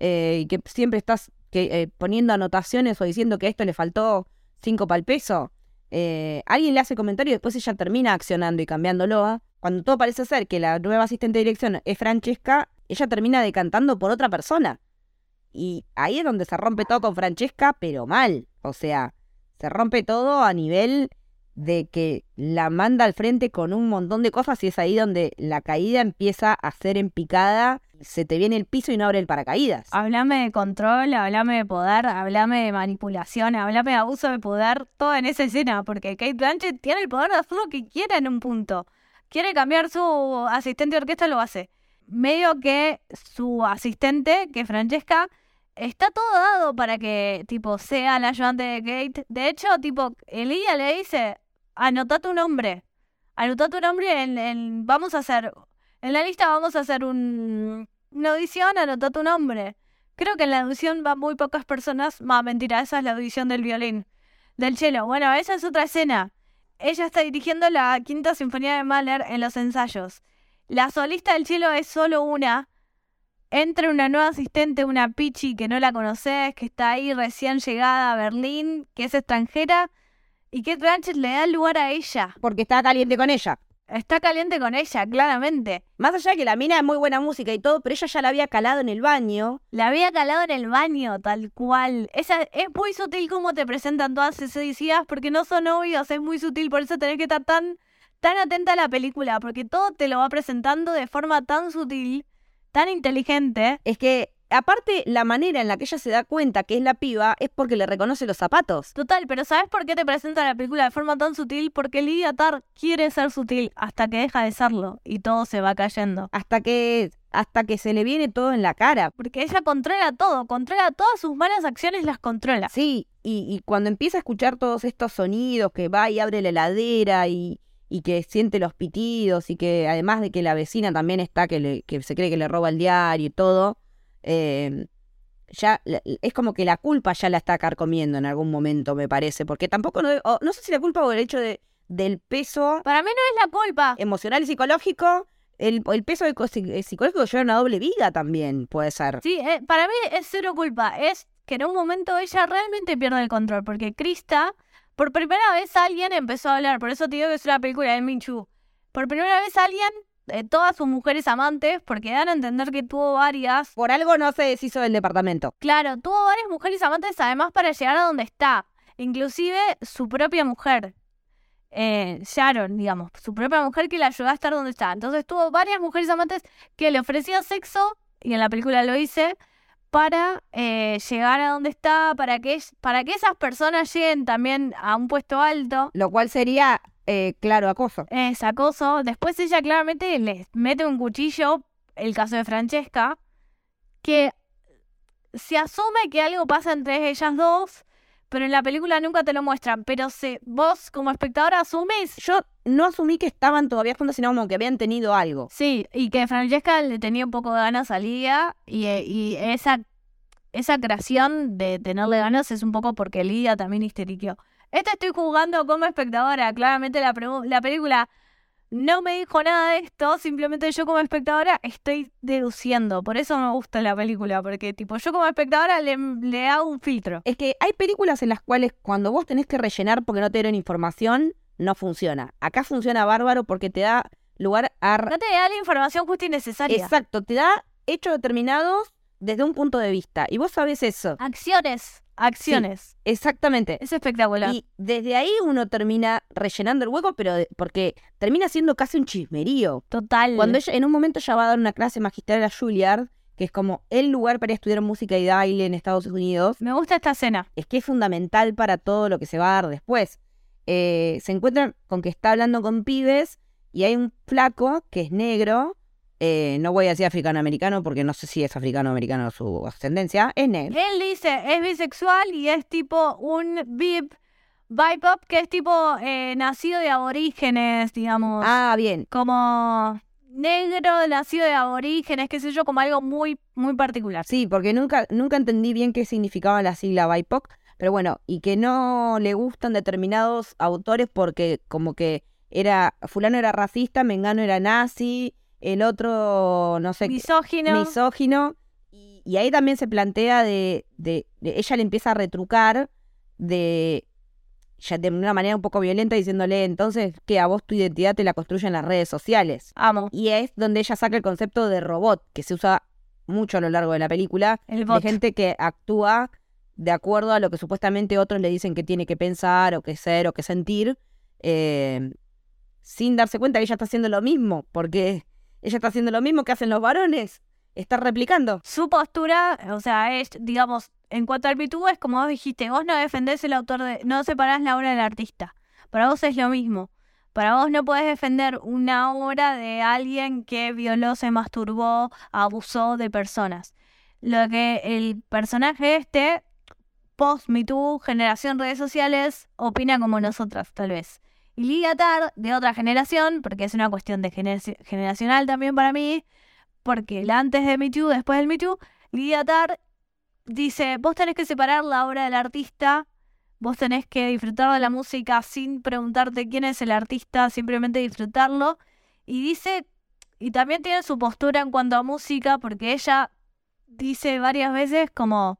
Eh, y que siempre estás eh, poniendo anotaciones o diciendo que esto le faltó cinco para el peso. Eh, alguien le hace comentario y después ella termina accionando y cambiándolo. ¿ah? Cuando todo parece ser que la nueva asistente de dirección es Francesca, ella termina decantando por otra persona. Y ahí es donde se rompe todo con Francesca, pero mal. O sea, se rompe todo a nivel de que la manda al frente con un montón de cosas y es ahí donde la caída empieza a ser en picada, se te viene el piso y no abre el paracaídas. Háblame de control, háblame de poder, háblame de manipulación, háblame de abuso de poder, todo en esa escena, porque Kate Blanchett tiene el poder de hacer lo que quiera en un punto. Quiere cambiar su asistente de orquesta, lo hace. Medio que su asistente, que es Francesca, está todo dado para que, tipo, sea la ayudante de Kate. De hecho, tipo, Elia le dice, anota tu nombre. Anota tu nombre en, en- vamos a hacer, en la lista vamos a hacer un, una audición, anota tu nombre. Creo que en la audición van muy pocas personas. Más mentira, esa es la audición del violín. Del cello. Bueno, esa es otra escena. Ella está dirigiendo la quinta sinfonía de Mahler en los ensayos. La solista del cello es solo una. Entra una nueva asistente, una Pichi que no la conoces, que está ahí recién llegada a Berlín, que es extranjera, y que Blanchett le da lugar a ella. Porque está caliente con ella. Está caliente con ella, claramente. Más allá de que la mina es muy buena música y todo, pero ella ya la había calado en el baño. La había calado en el baño, tal cual. Esa, es muy sutil cómo te presentan todas esas ideas porque no son obvios, es muy sutil, por eso tenés que estar tan, tan atenta a la película, porque todo te lo va presentando de forma tan sutil, tan inteligente. Es que, aparte, la manera en la que ella se da cuenta que es la piba es porque le reconoce los zapatos. Total, pero ¿sabes por qué te presenta la película de forma tan sutil? Porque Lydia Tarr quiere ser sutil hasta que deja de serlo y todo se va cayendo. Hasta que, hasta que se le viene todo en la cara. Porque ella controla todo, controla todas sus malas acciones, las controla. Sí, y, y cuando empieza a escuchar todos estos sonidos, que va y abre la heladera y, y que siente los pitidos y que además de que la vecina también está, que, le- que se cree que le roba el diario y todo, eh, ya es como que la culpa ya la está carcomiendo en algún momento, me parece, porque tampoco, no, o no sé si la culpa o el hecho de, del peso Para mí no es la culpa. emocional y psicológico, el, el peso de co- psi- psicológico lleva una doble vida también, puede ser. Sí, eh, para mí es cero culpa. Es que en un momento ella realmente pierde el control. Porque Krista, por primera vez alguien empezó a hablar. Por eso te digo que es una película de Minchu. Por primera vez alguien, de todas sus mujeres amantes, porque dan a entender que tuvo varias. Por algo no se deshizo del departamento. Claro, tuvo varias mujeres amantes además para llegar a donde está. Inclusive su propia mujer. Eh, Sharon, digamos, su propia mujer que la ayudó a estar donde está. Entonces tuvo varias mujeres amantes que le ofrecían sexo, y en la película lo hice, para eh, llegar a donde está, para que, para que esas personas lleguen también a un puesto alto. Lo cual sería, eh, claro, acoso. Es acoso. Después ella claramente les mete un cuchillo, el caso de Francesca, que se asume que algo pasa entre ellas dos, pero en la película nunca te lo muestran. Pero se, vos como espectadora asumes, Yo no asumí que estaban todavía juntas, sino como que habían tenido algo. sí, y que Francesca le tenía un poco de ganas a Lidia, y, eh, y esa, esa creación de tenerle ganas es un poco porque Lidia también histeriqueó. Este estoy jugando como espectadora, claramente la, la película no me dijo nada de esto, simplemente yo como espectadora estoy deduciendo. Por eso me gusta la película, porque tipo yo como espectadora le, le hago un filtro. Es que hay películas en las cuales cuando vos tenés que rellenar porque no te dieron información, no funciona. Acá funciona bárbaro porque te da lugar a... No te da la información justa y necesaria. Exacto, te da hechos determinados desde un punto de vista. Y vos sabés eso. Acciones, acciones. Exactamente. Es espectacular. Y desde ahí uno termina rellenando el hueco, pero de- porque termina siendo casi un chismerío. Total. Cuando ella, en un momento ella va a dar una clase magistral a Juilliard, que es como el lugar para estudiar música y baile en Estados Unidos, Me gusta esta escena. es que es fundamental para todo lo que se va a dar después. Eh, se encuentran con que está hablando con pibes y hay un flaco que es negro eh, no voy a decir africano-americano porque no sé si es africano-americano su ascendencia, es negro. Él dice, es bisexual y es tipo un bip, bipop, que es tipo eh, nacido de aborígenes, digamos. Ah, bien. Como negro, nacido de aborígenes, qué sé yo, como algo muy, muy particular. Sí, porque nunca, nunca entendí bien qué significaba la sigla BIPOC, pero bueno, y que no le gustan determinados autores porque como que era, fulano era racista, Mengano era nazi, el otro, no sé, Misógino. misógino. Y, y ahí también se plantea de, de, de- ella le empieza a retrucar de, ya de una manera un poco violenta diciéndole, entonces, que a vos tu identidad te la construyen las redes sociales. Amo. Y es donde ella saca el concepto de robot, que se usa mucho a lo largo de la película, El de bot. gente que actúa de acuerdo a lo que supuestamente otros le dicen que tiene que pensar o que ser o que sentir, eh, sin darse cuenta que ella está haciendo lo mismo, porque ella está haciendo lo mismo que hacen los varones, está replicando. Su postura, o sea, es, digamos, en cuanto al Too, es como vos dijiste, vos no defendés el autor de, no separás la obra del artista. Para vos es lo mismo. Para vos no podés defender una obra de alguien que violó, se masturbó, abusó de personas. Lo que el personaje este, post Me Too, generación redes sociales, opina como nosotras, tal vez. Y Lidia Tar, de otra generación, porque es una cuestión de generaci- generacional también para mí, porque la antes de Me Too, después del Me Too, Lidia Tar dice, vos tenés que separar la obra del artista, vos tenés que disfrutar de la música sin preguntarte quién es el artista, simplemente disfrutarlo. Y dice, y también tiene su postura en cuanto a música, porque ella dice varias veces como,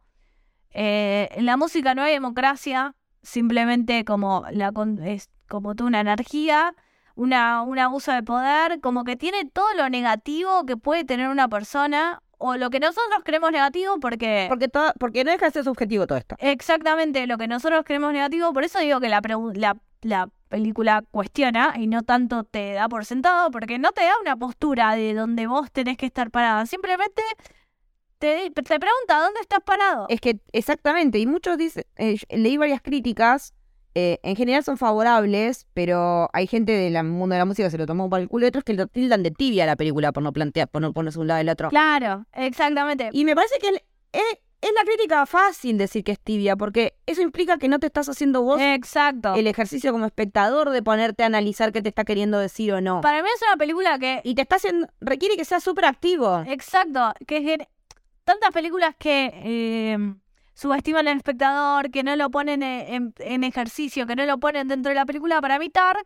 eh, en la música no hay democracia, simplemente como, la, es como tú una energía, una, un abuso de poder, como que tiene todo lo negativo que puede tener una persona, o lo que nosotros creemos negativo, porque... Porque, todo, porque no deja de ser subjetivo todo esto. Exactamente lo que nosotros creemos negativo, por eso digo que la, la, la película cuestiona y no tanto te da por sentado, porque no te da una postura de donde vos tenés que estar parada, simplemente te, te pregunta dónde estás parado. Es que exactamente, y muchos dicen, eh, leí varias críticas, eh, en general son favorables, pero hay gente del mundo de la música que se lo tomó por el culo y otros que lo tildan de tibia a la película por no plantear, por no ponerse un lado del otro. Claro, exactamente. Y me parece que el- es, es la crítica fácil decir que es tibia, porque eso implica que no te estás haciendo vos Exacto. el ejercicio como espectador de ponerte a analizar qué te está queriendo decir o no. Para mí es una película que Y te está haciendo, requiere que seas súper activo. Exacto, que es tantas películas que eh, subestiman al espectador, que no lo ponen e- en, ejercicio, que no lo ponen dentro de la película, para mí Tar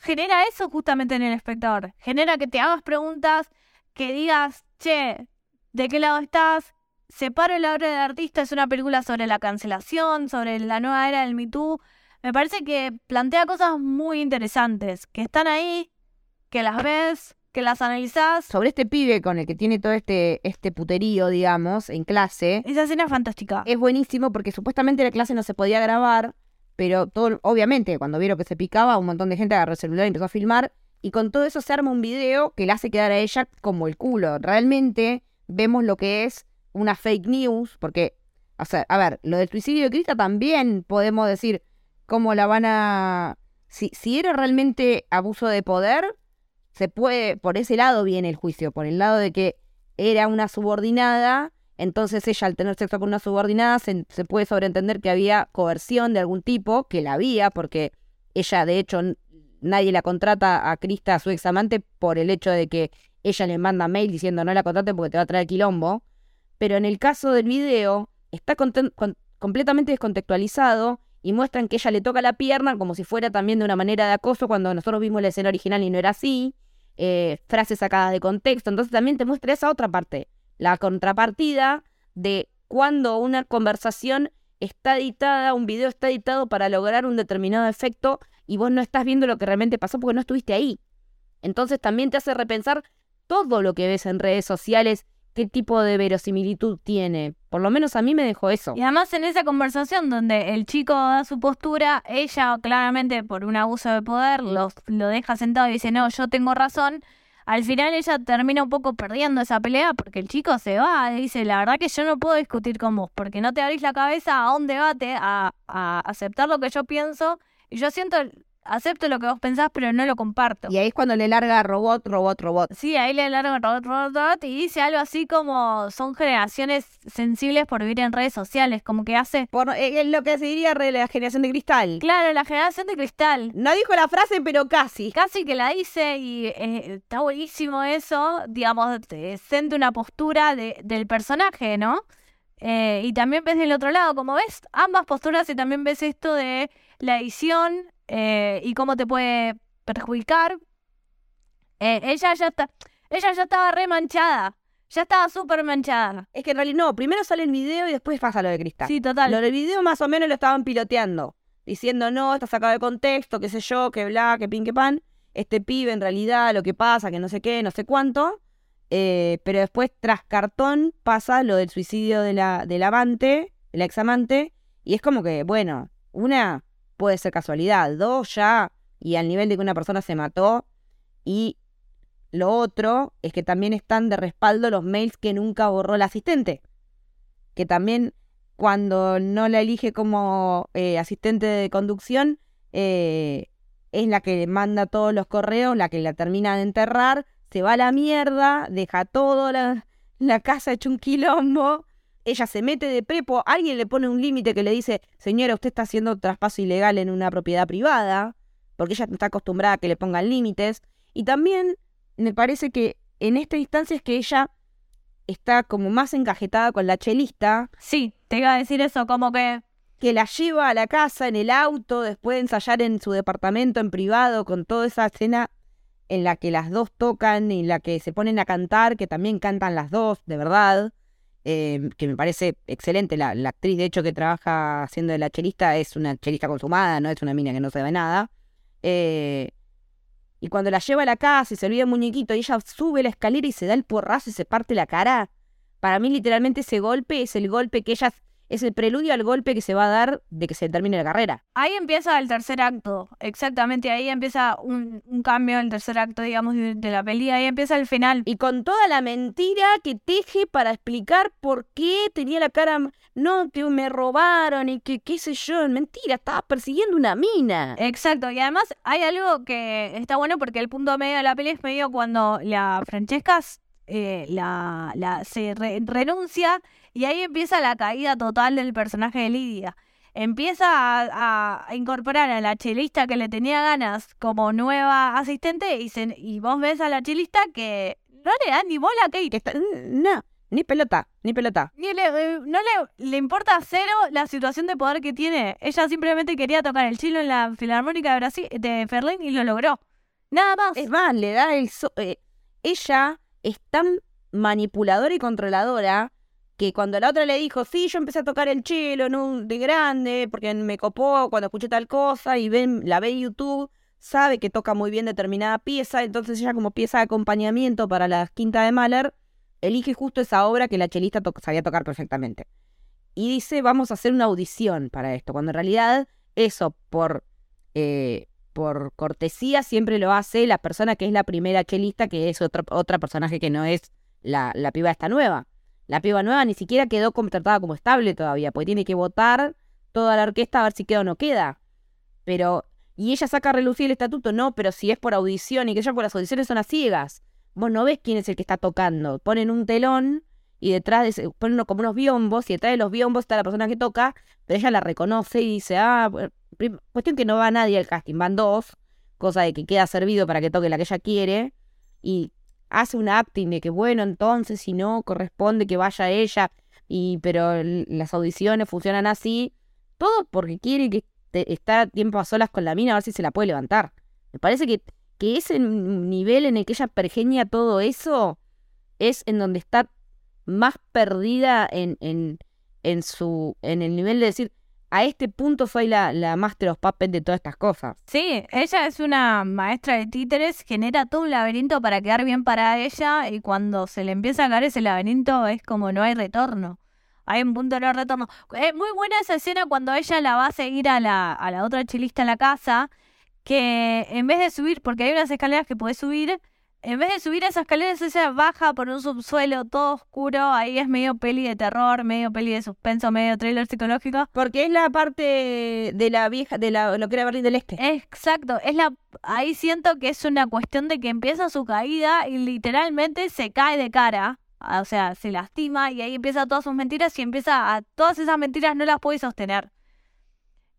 genera eso justamente en el espectador. Genera que te hagas preguntas, que digas, che, ¿de qué lado estás? Separo la obra del artista, es una película sobre la cancelación, sobre la nueva era del Me Too. Me parece que plantea cosas muy interesantes, que están ahí, que las ves, que las analizás. Sobre este pibe con el que tiene todo este, este puterío, digamos, en clase, Esa escena es fantástica. es buenísimo porque supuestamente la clase no se podía grabar, pero todo, obviamente, cuando vieron que se picaba, un montón de gente agarró el celular y empezó a filmar. Y con todo eso se arma un video que le hace quedar a ella como el culo. Realmente vemos lo que es una fake news, porque, o sea, a ver, lo del suicidio de Crista también podemos decir cómo la van a... Si, si era realmente abuso de poder, se puede, por ese lado viene el juicio, por el lado de que era una subordinada, entonces ella al tener sexo con una subordinada se, puede sobreentender que había coerción de algún tipo, que la había, porque ella de hecho nadie la contrata a Crista, a su examante, por el hecho de que ella le manda mail diciendo no la contrate porque te va a traer quilombo. Pero en el caso del video, está con- completamente descontextualizado y muestran que ella le toca la pierna como si fuera también de una manera de acoso cuando nosotros vimos la escena original y no era así. Eh, frases sacadas de contexto. Entonces también te muestra esa otra parte, la contrapartida de cuando una conversación está editada, un video está editado para lograr un determinado efecto y vos no estás viendo lo que realmente pasó porque no estuviste ahí. Entonces también te hace repensar todo lo que ves en redes sociales, qué tipo de verosimilitud tiene. Por lo menos a mí me dejó eso. Y además en esa conversación donde el chico da su postura, ella claramente por un abuso de poder los, lo deja sentado y dice, no, yo tengo razón. Al final ella termina un poco perdiendo esa pelea porque el chico se va y dice, la verdad que yo no puedo discutir con vos porque no te abrís la cabeza a un debate, a, a aceptar lo que yo pienso. Y yo siento acepto lo que vos pensás, pero no lo comparto. Y ahí es cuando le larga robot, robot, robot. Sí, ahí le larga robot, robot, robot y dice algo así como son generaciones sensibles por vivir en redes sociales, como que hace... Por eh, es lo que se diría la generación de cristal. Claro, la generación de cristal. No dijo la frase, pero casi. Casi que la dice y eh, está buenísimo eso, digamos, te siente una postura de, del personaje, ¿no? Eh, y también ves del otro lado, como ves ambas posturas y también ves esto de la edición eh, y cómo te puede perjudicar. Eh, ella ya está, ella ya estaba re manchada, ya estaba súper manchada. Es que en realidad no, primero sale el video y después pasa lo de cristal. Sí, total. Lo del video más o menos lo estaban piloteando, diciendo no, está sacado de contexto, qué sé yo, que bla, que pin, que pan. Este pibe en realidad lo que pasa, que no sé qué, no sé cuánto. Eh, pero después, tras cartón, pasa lo del suicidio de la, del amante, el examante, y es como que, bueno, una puede ser casualidad, dos ya, y al nivel de que una persona se mató, y lo otro es que también están de respaldo los mails que nunca borró el asistente, que también cuando no la elige como eh, asistente de conducción, eh, es la que le manda todos los correos, la que la termina de enterrar, se va a la mierda, deja todo, la, la casa hecha un quilombo, ella se mete de prepo, alguien le pone un límite que le dice, señora, usted está haciendo traspaso ilegal en una propiedad privada, porque ella está acostumbrada a que le pongan límites, y también me parece que en esta instancia es que ella está como más encajetada con la chelista, Sí, te iba a decir eso, como que que la lleva a la casa en el auto, después de ensayar en su departamento en privado, con toda esa escena en la que las dos tocan y en la que se ponen a cantar, que también cantan las dos, de verdad, eh, que me parece excelente. La, la actriz, de hecho, que trabaja haciendo de la chelista es una chelista consumada, no es una mina que no sabe nada. Eh, y cuando la lleva a la casa y se olvida el muñequito y ella sube la escalera y se da el porrazo y se parte la cara, para mí literalmente ese golpe es el golpe que ella es el preludio al golpe que se va a dar de que se termine la carrera. Ahí empieza el tercer acto, exactamente, ahí empieza un, un cambio en el tercer acto, digamos, de, de la peli, ahí empieza el final. Y con toda la mentira que teje para explicar por qué tenía la cara, no, que me robaron y que qué sé yo, mentira, estaba persiguiendo una mina. Exacto, y además hay algo que está bueno porque el punto medio de la peli es medio cuando la Francesca eh, la, la, se re- renuncia y ahí empieza la caída total del personaje de Lidia. Empieza a, incorporar a la chelista que le tenía ganas como nueva asistente y, se, y vos ves a la chelista que no le da ni bola a Kate. Que está, no, ni pelota, ni pelota. Ni le- eh, no le, le importa cero la situación de poder que tiene. Ella simplemente quería tocar el chilo en la Filarmónica de Brasil, de Berlín y lo logró. Nada más. Es más, le da el... so- eh, ella es tan manipuladora y controladora que cuando la otra le dijo, sí, yo empecé a tocar el chelo en un- de grande porque me copó cuando escuché tal cosa y ven, la ve en YouTube, sabe que toca muy bien determinada pieza, entonces ella como pieza de acompañamiento para la quinta de Mahler, elige justo esa obra que la chelista sabía tocar perfectamente. Y dice, vamos a hacer una audición para esto, cuando en realidad eso por... eh, por cortesía siempre lo hace la persona que es la primera chelista, que es otro, otra personaje que no es la, la piba esta nueva. La piba nueva ni siquiera quedó contratada como estable todavía, porque tiene que votar toda la orquesta a ver si queda o no queda. Pero, y ella saca a relucir el estatuto, no, pero si es por audición y que ya por las audiciones son a ciegas. Vos no ves quién es el que está tocando. Ponen un telón y detrás de ese- ponen como unos biombos y detrás de los biombos está la persona que toca, pero ella la reconoce y dice, ah, cuestión que no va nadie al casting, van dos, cosa de que queda servido para que toque la que ella quiere y hace un acting de que bueno, entonces si no corresponde que vaya ella y pero las audiciones funcionan así, todo porque quiere que te- tiempo a solas con la mina a ver si se la puede levantar. Me parece que, que ese nivel en el que ella pergeña todo eso es en donde está más perdida en, en, en su en el nivel de decir a este punto soy la, la master of puppet de todas estas cosas. Sí, ella es una maestra de títeres, genera todo un laberinto para quedar bien para ella y cuando se le empieza a caer ese laberinto es como no hay retorno. Hay un punto de no retorno. Es muy buena esa escena cuando ella la va a seguir a la, a la otra chilista en la casa, que en vez de subir, porque hay unas escaleras que podés subir, en vez de subir esas escaleras, ella baja por un subsuelo todo oscuro. Ahí es medio peli de terror, medio peli de suspenso, medio thriller psicológico. Porque es la parte de la vieja, de la, lo que era Berlín del Este. Exacto, es la ahí siento que es una cuestión de que empieza su caída y literalmente se cae de cara. O sea, se lastima y ahí empieza todas sus mentiras y empieza a todas esas mentiras no las puede sostener.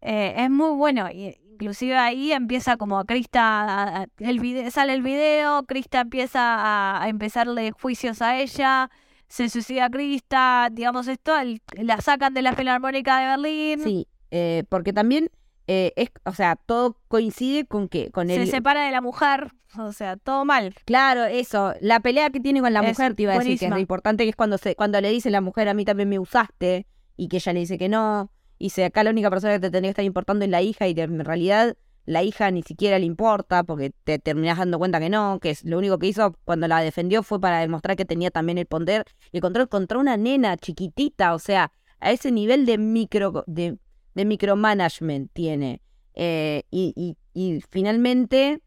Eh, es muy bueno. Y inclusive ahí empieza como a Krista, a- el vide- sale el video, Krista empieza a, a empezarle juicios a ella, se suicida Krista, digamos esto, el- la sacan de la Filarmónica de Berlín, Sí, eh, porque también eh, es, o sea, todo coincide con que, con se el, separa de la mujer, o sea, todo mal. claro, eso, la pelea que tiene con la Es mujer, te iba a decir que es lo importante, que es cuando se, cuando le dice la mujer a mí también me usaste, y que ella le dice que no, y dice acá la única persona que te tendría que estar importando es la hija, y en realidad la hija ni siquiera le importa, porque te terminás dando cuenta que no, que es lo único que hizo cuando la defendió fue para demostrar que tenía también el poder, y el control contra una nena chiquitita, o sea, a ese nivel de micro, de, de micromanagement tiene. Eh, y, y, y finalmente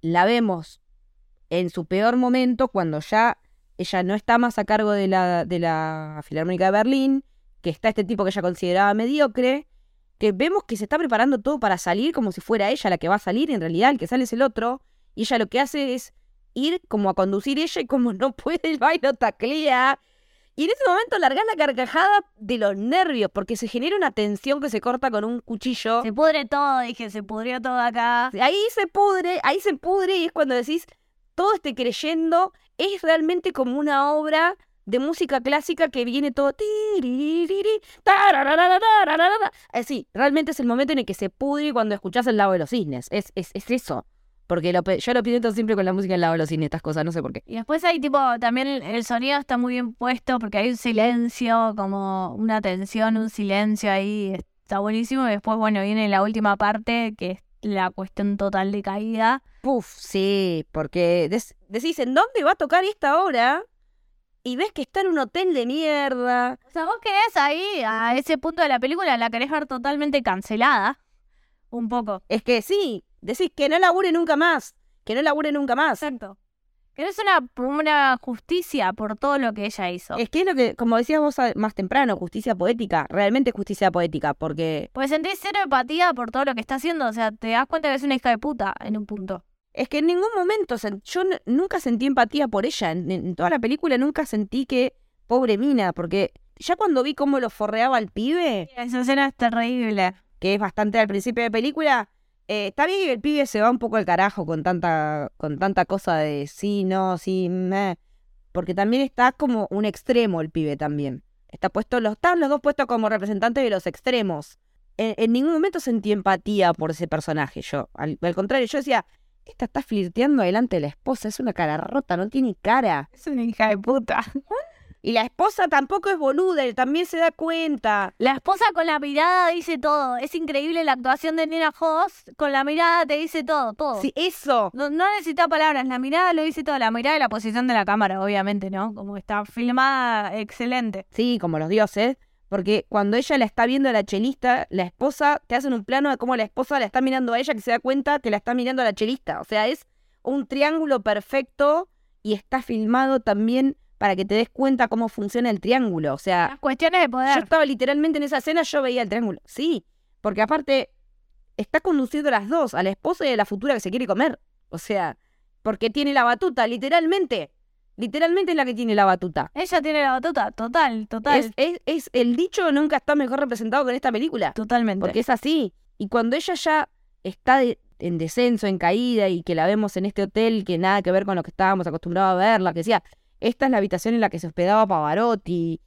la vemos en su peor momento cuando ya ella no está más a cargo de la, de la Filarmónica de Berlín, que está este tipo que ella consideraba mediocre, que vemos que se está preparando todo para salir como si fuera ella la que va a salir, en realidad el que sale es el otro, y ella lo que hace es ir como a conducir ella y como no puede el baile taclea. Y en ese momento largar la carcajada de los nervios, porque se genera una tensión que se corta con un cuchillo. Se pudre todo, dije, se pudrió todo acá. Ahí se pudre, ahí se pudre y es cuando decís, todo este creyendo es realmente como una obra de música clásica que viene todo... tararararararara. Así, realmente es el momento en el que se pudre cuando escuchás el lado de los cisnes. Es, es, es eso. Porque lo yo lo pido siempre con la música del lado de los cisnes, estas cosas, no sé por qué. Y después hay tipo, también el, el sonido está muy bien puesto porque hay un silencio, como una tensión, un silencio ahí, está buenísimo. Y después, bueno, viene la última parte que es la cuestión total de caída. Puf, sí, porque des- decís, ¿en dónde va a tocar esta hora? Y ves que está en un hotel de mierda. O sea, vos querés ahí, a ese punto de la película, la querés ver totalmente cancelada. Un poco. Es que sí, decís que no labure nunca más, que no labure nunca más. Exacto. Querés una, una justicia por todo lo que ella hizo. Es que es lo que, como decías vos más temprano, justicia poética, realmente justicia poética, porque Pues sentís cero empatía por todo lo que está haciendo. O sea, te das cuenta que es una hija de puta en un punto. Es que en ningún momento, yo nunca sentí empatía por ella, en, en toda la película nunca sentí que, pobre mina, porque ya cuando vi cómo lo forreaba al pibe, Esa escena es terrible. que es bastante al principio de película, eh, está bien que el pibe se va un poco al carajo con tanta, con tanta cosa de sí, no, sí, meh, porque también está como un extremo el pibe también. Está puesto, los, están los dos puestos como representantes de los extremos. En, en ningún momento sentí empatía por ese personaje yo. Al, al contrario, yo decía, esta está flirteando delante de la esposa, es una cara rota, no tiene cara. Es una hija de puta. Y la esposa tampoco es boluda, él también se da cuenta. La esposa con la mirada dice todo. Es increíble la actuación de Nina Hoss. Con la mirada te dice todo, todo. Sí, eso. No, no necesita palabras, la mirada lo dice todo. La mirada y la posición de la cámara, obviamente, ¿no? Como está filmada, excelente. Sí, como los dioses. Porque cuando ella la está viendo a la chelista, la esposa, te hacen un plano de cómo la esposa la está mirando a ella, que se da cuenta que la está mirando a la chelista. O sea, es un triángulo perfecto y está filmado también para que te des cuenta cómo funciona el triángulo. O sea, Las cuestiones de yo poder. estaba literalmente en esa escena, yo veía el triángulo. Sí, porque aparte está conduciendo a las dos, a la esposa y a la futura que se quiere comer. O sea, porque tiene la batuta, literalmente. Literalmente es la que tiene la batuta. Ella tiene la batuta, total, total. Es, es, es- el dicho nunca está mejor representado que en esta película. Totalmente. Porque es así. Y cuando ella ya está de- en descenso, en caída, y que la vemos en este hotel que nada que ver con lo que estábamos acostumbrados a verla, que decía, esta es la habitación en la que se hospedaba Pavarotti,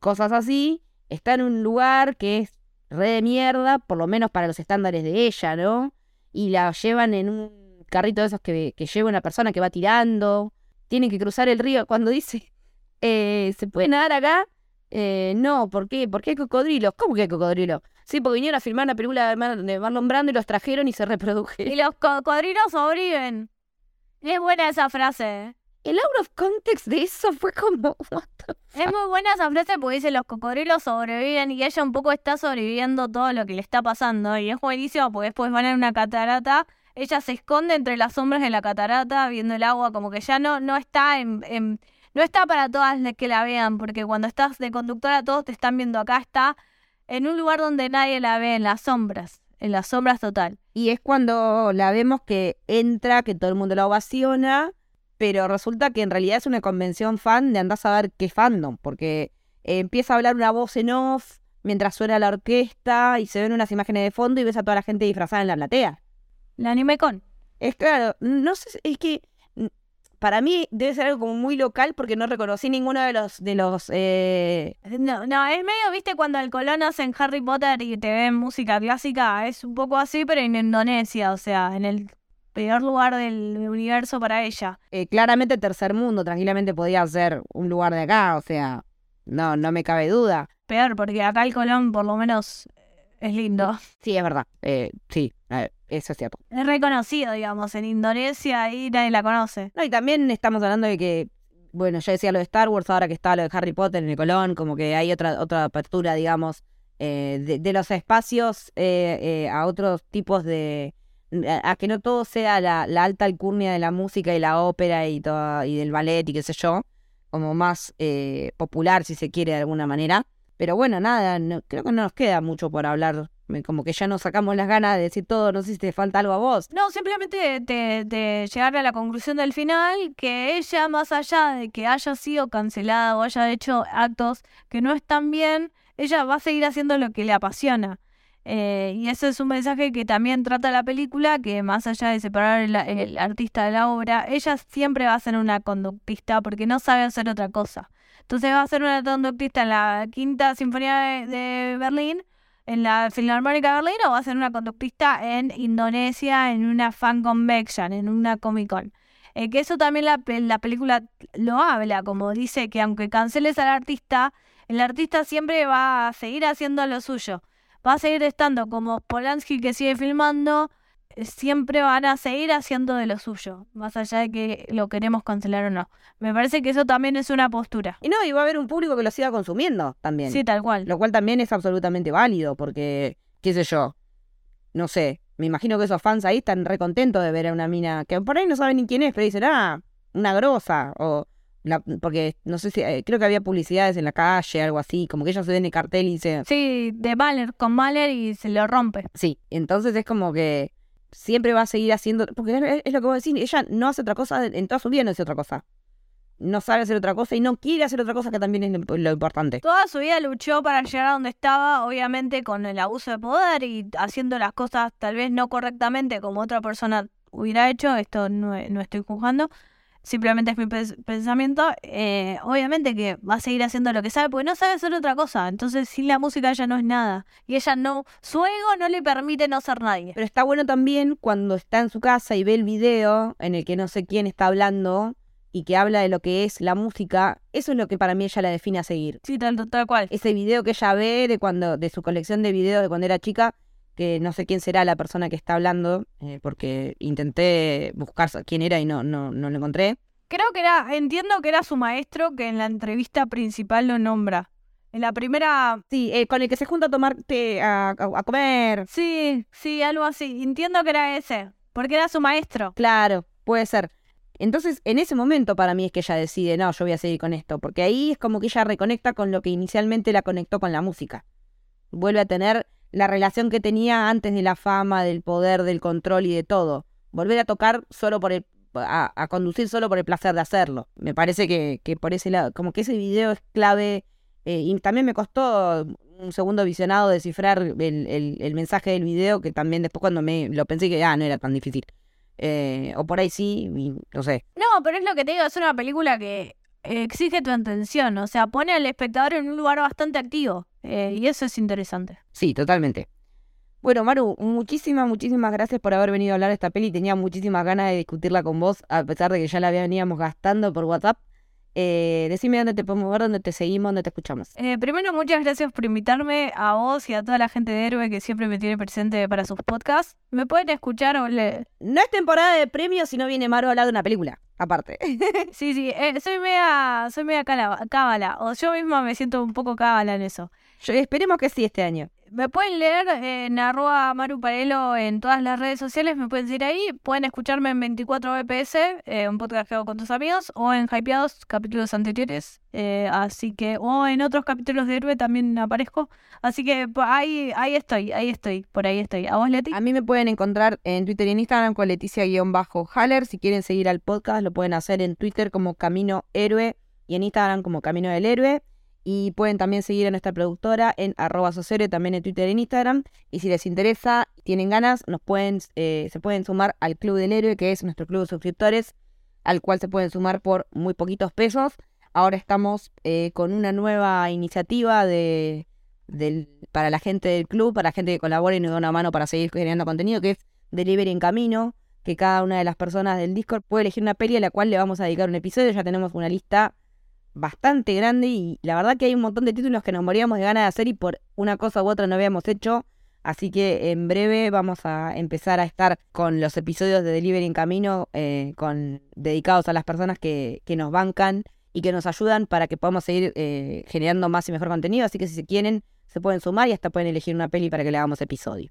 cosas así, está en un lugar que es re de mierda, por lo menos para los estándares de ella, ¿no? Y la llevan en un carrito de esos que, que lleva una persona que va tirando, tienen que cruzar el río. Cuando dice, eh, ¿se puede nadar acá? Eh, no, ¿por qué? ¿Por qué hay cocodrilos? ¿Cómo que hay cocodrilos? Sí, porque vinieron a filmar una película de Mar- de Marlon Brando y los trajeron y se Y reprodujeron. los cocodrilos sobreviven. Es buena esa frase. El out of context de eso fue como, Es muy buena esa frase porque dice los cocodrilos sobreviven y ella un poco está sobreviviendo todo lo que le está pasando. Y es buenísimo porque después van a una catarata, ella se esconde entre las sombras de la catarata viendo el agua, como que ya no, no está en, no está para todas las que la vean, porque cuando estás de conductora todos te están viendo acá, está en un lugar donde nadie la ve, en las sombras, en las sombras total. Y es cuando la vemos que entra, que todo el mundo la ovaciona, pero resulta que en realidad es una convención fan de andar a ver qué fandom, porque eh, empieza a hablar una voz en off mientras suena la orquesta y se ven unas imágenes de fondo y ves a toda la gente disfrazada en la platea. La anime con. Es claro, no sé, es que mm, para mí debe ser algo como muy local porque no reconocí ninguno de los de los eh, No, no, es medio, viste, cuando el Colón hacen Harry Potter y te ven música clásica, es un poco así, pero en Indonesia, o sea, en el peor lugar del universo para ella. eh, claramente tercer mundo, tranquilamente podía ser un lugar de acá, o sea, no, no me cabe duda. Peor, porque acá el Colón por lo menos es lindo. Sí, es verdad. Eh, sí, eh, eso es cierto. Es reconocido, digamos, en Indonesia ahí nadie la conoce. No, y también estamos hablando de que, bueno, ya decía lo de Star Wars, ahora que está lo de Harry Potter en el Colón, como que hay otra, otra apertura, digamos, eh, de, de los espacios eh, eh, a otros tipos de... A, que no todo sea la, la alta alcurnia de la música y la ópera y, todo, y del ballet y qué sé yo, como más eh, popular, si se quiere, de alguna manera. Pero bueno, nada, no- creo que no nos queda mucho por hablar. Como que ya nos sacamos las ganas de decir todo, no sé si te falta algo a vos. No, simplemente de, de llegar a la conclusión del final, que ella, más allá de que haya sido cancelada o haya hecho actos que no están bien, ella va a seguir haciendo lo que le apasiona. Eh, y ese es un mensaje que también trata la película, que más allá de separar el, el artista de la obra, ella siempre va a ser una conductista porque no sabe hacer otra cosa. Entonces va a ser una conductista en la Quinta Sinfonía de, Berlín, en la Filarmónica de Berlín, o va a ser una conductista en Indonesia, en una fan convention, en una Comic Con. Eh, que eso también la, la película lo habla, como dice que aunque canceles al artista, el artista siempre va a seguir haciendo lo suyo. Va a seguir estando como Polanski que sigue filmando, eh, siempre van a seguir haciendo de lo suyo, más allá de que lo queremos cancelar o no. Me parece que eso también es una postura. Y no, y va a haber un público que lo siga consumiendo también. Sí, tal cual. Lo cual también es absolutamente válido, porque, qué sé yo, no sé, me imagino que esos fans ahí están re contentos de ver a una mina que por ahí no saben ni quién es, pero dicen, ah, una grosa, o la- porque no sé si, eh, creo que había publicidades en la calle, algo así, como que ellos se ven el cartel y dicen, Sí, de Mahler con Mahler y se lo rompe. sí, entonces es como que siempre va a seguir haciendo, porque es, es lo que vos decís, ella no hace otra cosa, en toda su vida no hace otra cosa. No sabe hacer otra cosa y no quiere hacer otra cosa que también es lo- lo importante. Toda su vida luchó para llegar a donde estaba, obviamente con el abuso de poder y haciendo las cosas tal vez no correctamente como otra persona hubiera hecho. Esto no, no estoy juzgando, simplemente es mi pens- pensamiento. Eh, obviamente que va a seguir haciendo lo que sabe porque no sabe hacer otra cosa. Entonces, sin la música ella no es nada. Y ella no, su ego no le permite no ser nadie. Pero está bueno también cuando está en su casa y ve el video en el que no sé quién está hablando y que habla de lo que es la música. Eso es lo que para mí ella la define a seguir. Sí, tal, tal cual. Ese video que ella ve de cuando, de su colección de videos de cuando era chica, que no sé quién será la persona que está hablando, eh, porque intenté buscar quién era y no, no, no lo encontré. Creo que era, entiendo que era su maestro que en la entrevista principal lo nombra. En la primera Sí, eh, con el que se junta a tomar té, a, a- a comer. Sí, sí, algo así. Entiendo que era ese, porque era su maestro. Claro, puede ser. Entonces, en ese momento para mí es que ella decide, no, yo voy a seguir con esto, porque ahí es como que ella reconecta con lo que inicialmente la conectó con la música. Vuelve a tener la relación que tenía antes de la fama, del poder, del control y de todo. Volver a tocar solo por el, a, a conducir solo por el placer de hacerlo. Me parece que, que por ese lado, como que ese video es clave. eh, y también me costó un segundo visionado descifrar el, el, mensaje del video, que también después cuando me lo pensé que, ah, no era tan difícil. Eh, o por ahí sí, y no sé. No, pero es lo que te digo, es una película que exige tu atención, o sea, pone al espectador en un lugar bastante activo, eh, y eso es interesante. Sí, totalmente. Bueno, Maru, muchísimas, muchísimas gracias por haber venido a hablar de esta peli. Tenía muchísimas ganas de discutirla con vos, a pesar de que ya la veníamos gastando por WhatsApp. Eh, decime dónde te podemos ver, dónde te seguimos, dónde te escuchamos. Eh, primero, muchas gracias por invitarme a vos y a toda la gente de Héroe que siempre me tiene presente para sus podcasts. Me pueden escuchar o. No es temporada de premios si no viene Maru a hablar de una película, aparte. Sí, sí, eh, soy media, soy media cábala, o yo misma me siento un poco cábala en eso. Yo- esperemos que sí este año. me pueden leer en arroba Maru Parelo en todas las redes sociales, me pueden seguir ahí. Pueden escucharme en 24 BPS, eh, un podcast que hago con tus amigos, o en Hypeados, capítulos anteriores. Eh, así que, o en otros capítulos de Héroe también aparezco. Así que ahí, ahí estoy, ahí estoy, por ahí estoy. ¿A vos, Leti? A mí me pueden encontrar en Twitter y en Instagram con Leticia-Haller. Si quieren seguir al podcast, lo pueden hacer en Twitter como Camino Héroe y en Instagram como Camino del Héroe. Y pueden también seguir a nuestra productora en arroba también en Twitter en Instagram. Y si les interesa, tienen ganas, nos pueden, eh, se pueden sumar al Club del Héroe, que es nuestro club de suscriptores, al cual se pueden sumar por muy poquitos pesos. Ahora estamos eh, con una nueva iniciativa de, para la gente del club, para la gente que colabore y nos da una mano para seguir generando contenido, que es Delivery en Camino, que cada una de las personas del Discord puede elegir una peli a la cual le vamos a dedicar un episodio. Ya tenemos una lista bastante grande y la verdad que hay un montón de títulos que nos moríamos de ganas de hacer y por una cosa u otra no habíamos hecho. Así que en breve vamos a empezar a estar con los episodios de Delivery en Camino eh, con, dedicados a las personas que, que, nos bancan y que nos ayudan para que podamos seguir eh, generando más y mejor contenido. Así que si se quieren, se pueden sumar y hasta pueden elegir una peli para que le hagamos episodio.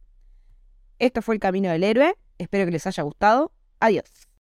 Esto fue El Camino del Héroe. Espero que les haya gustado. Adiós.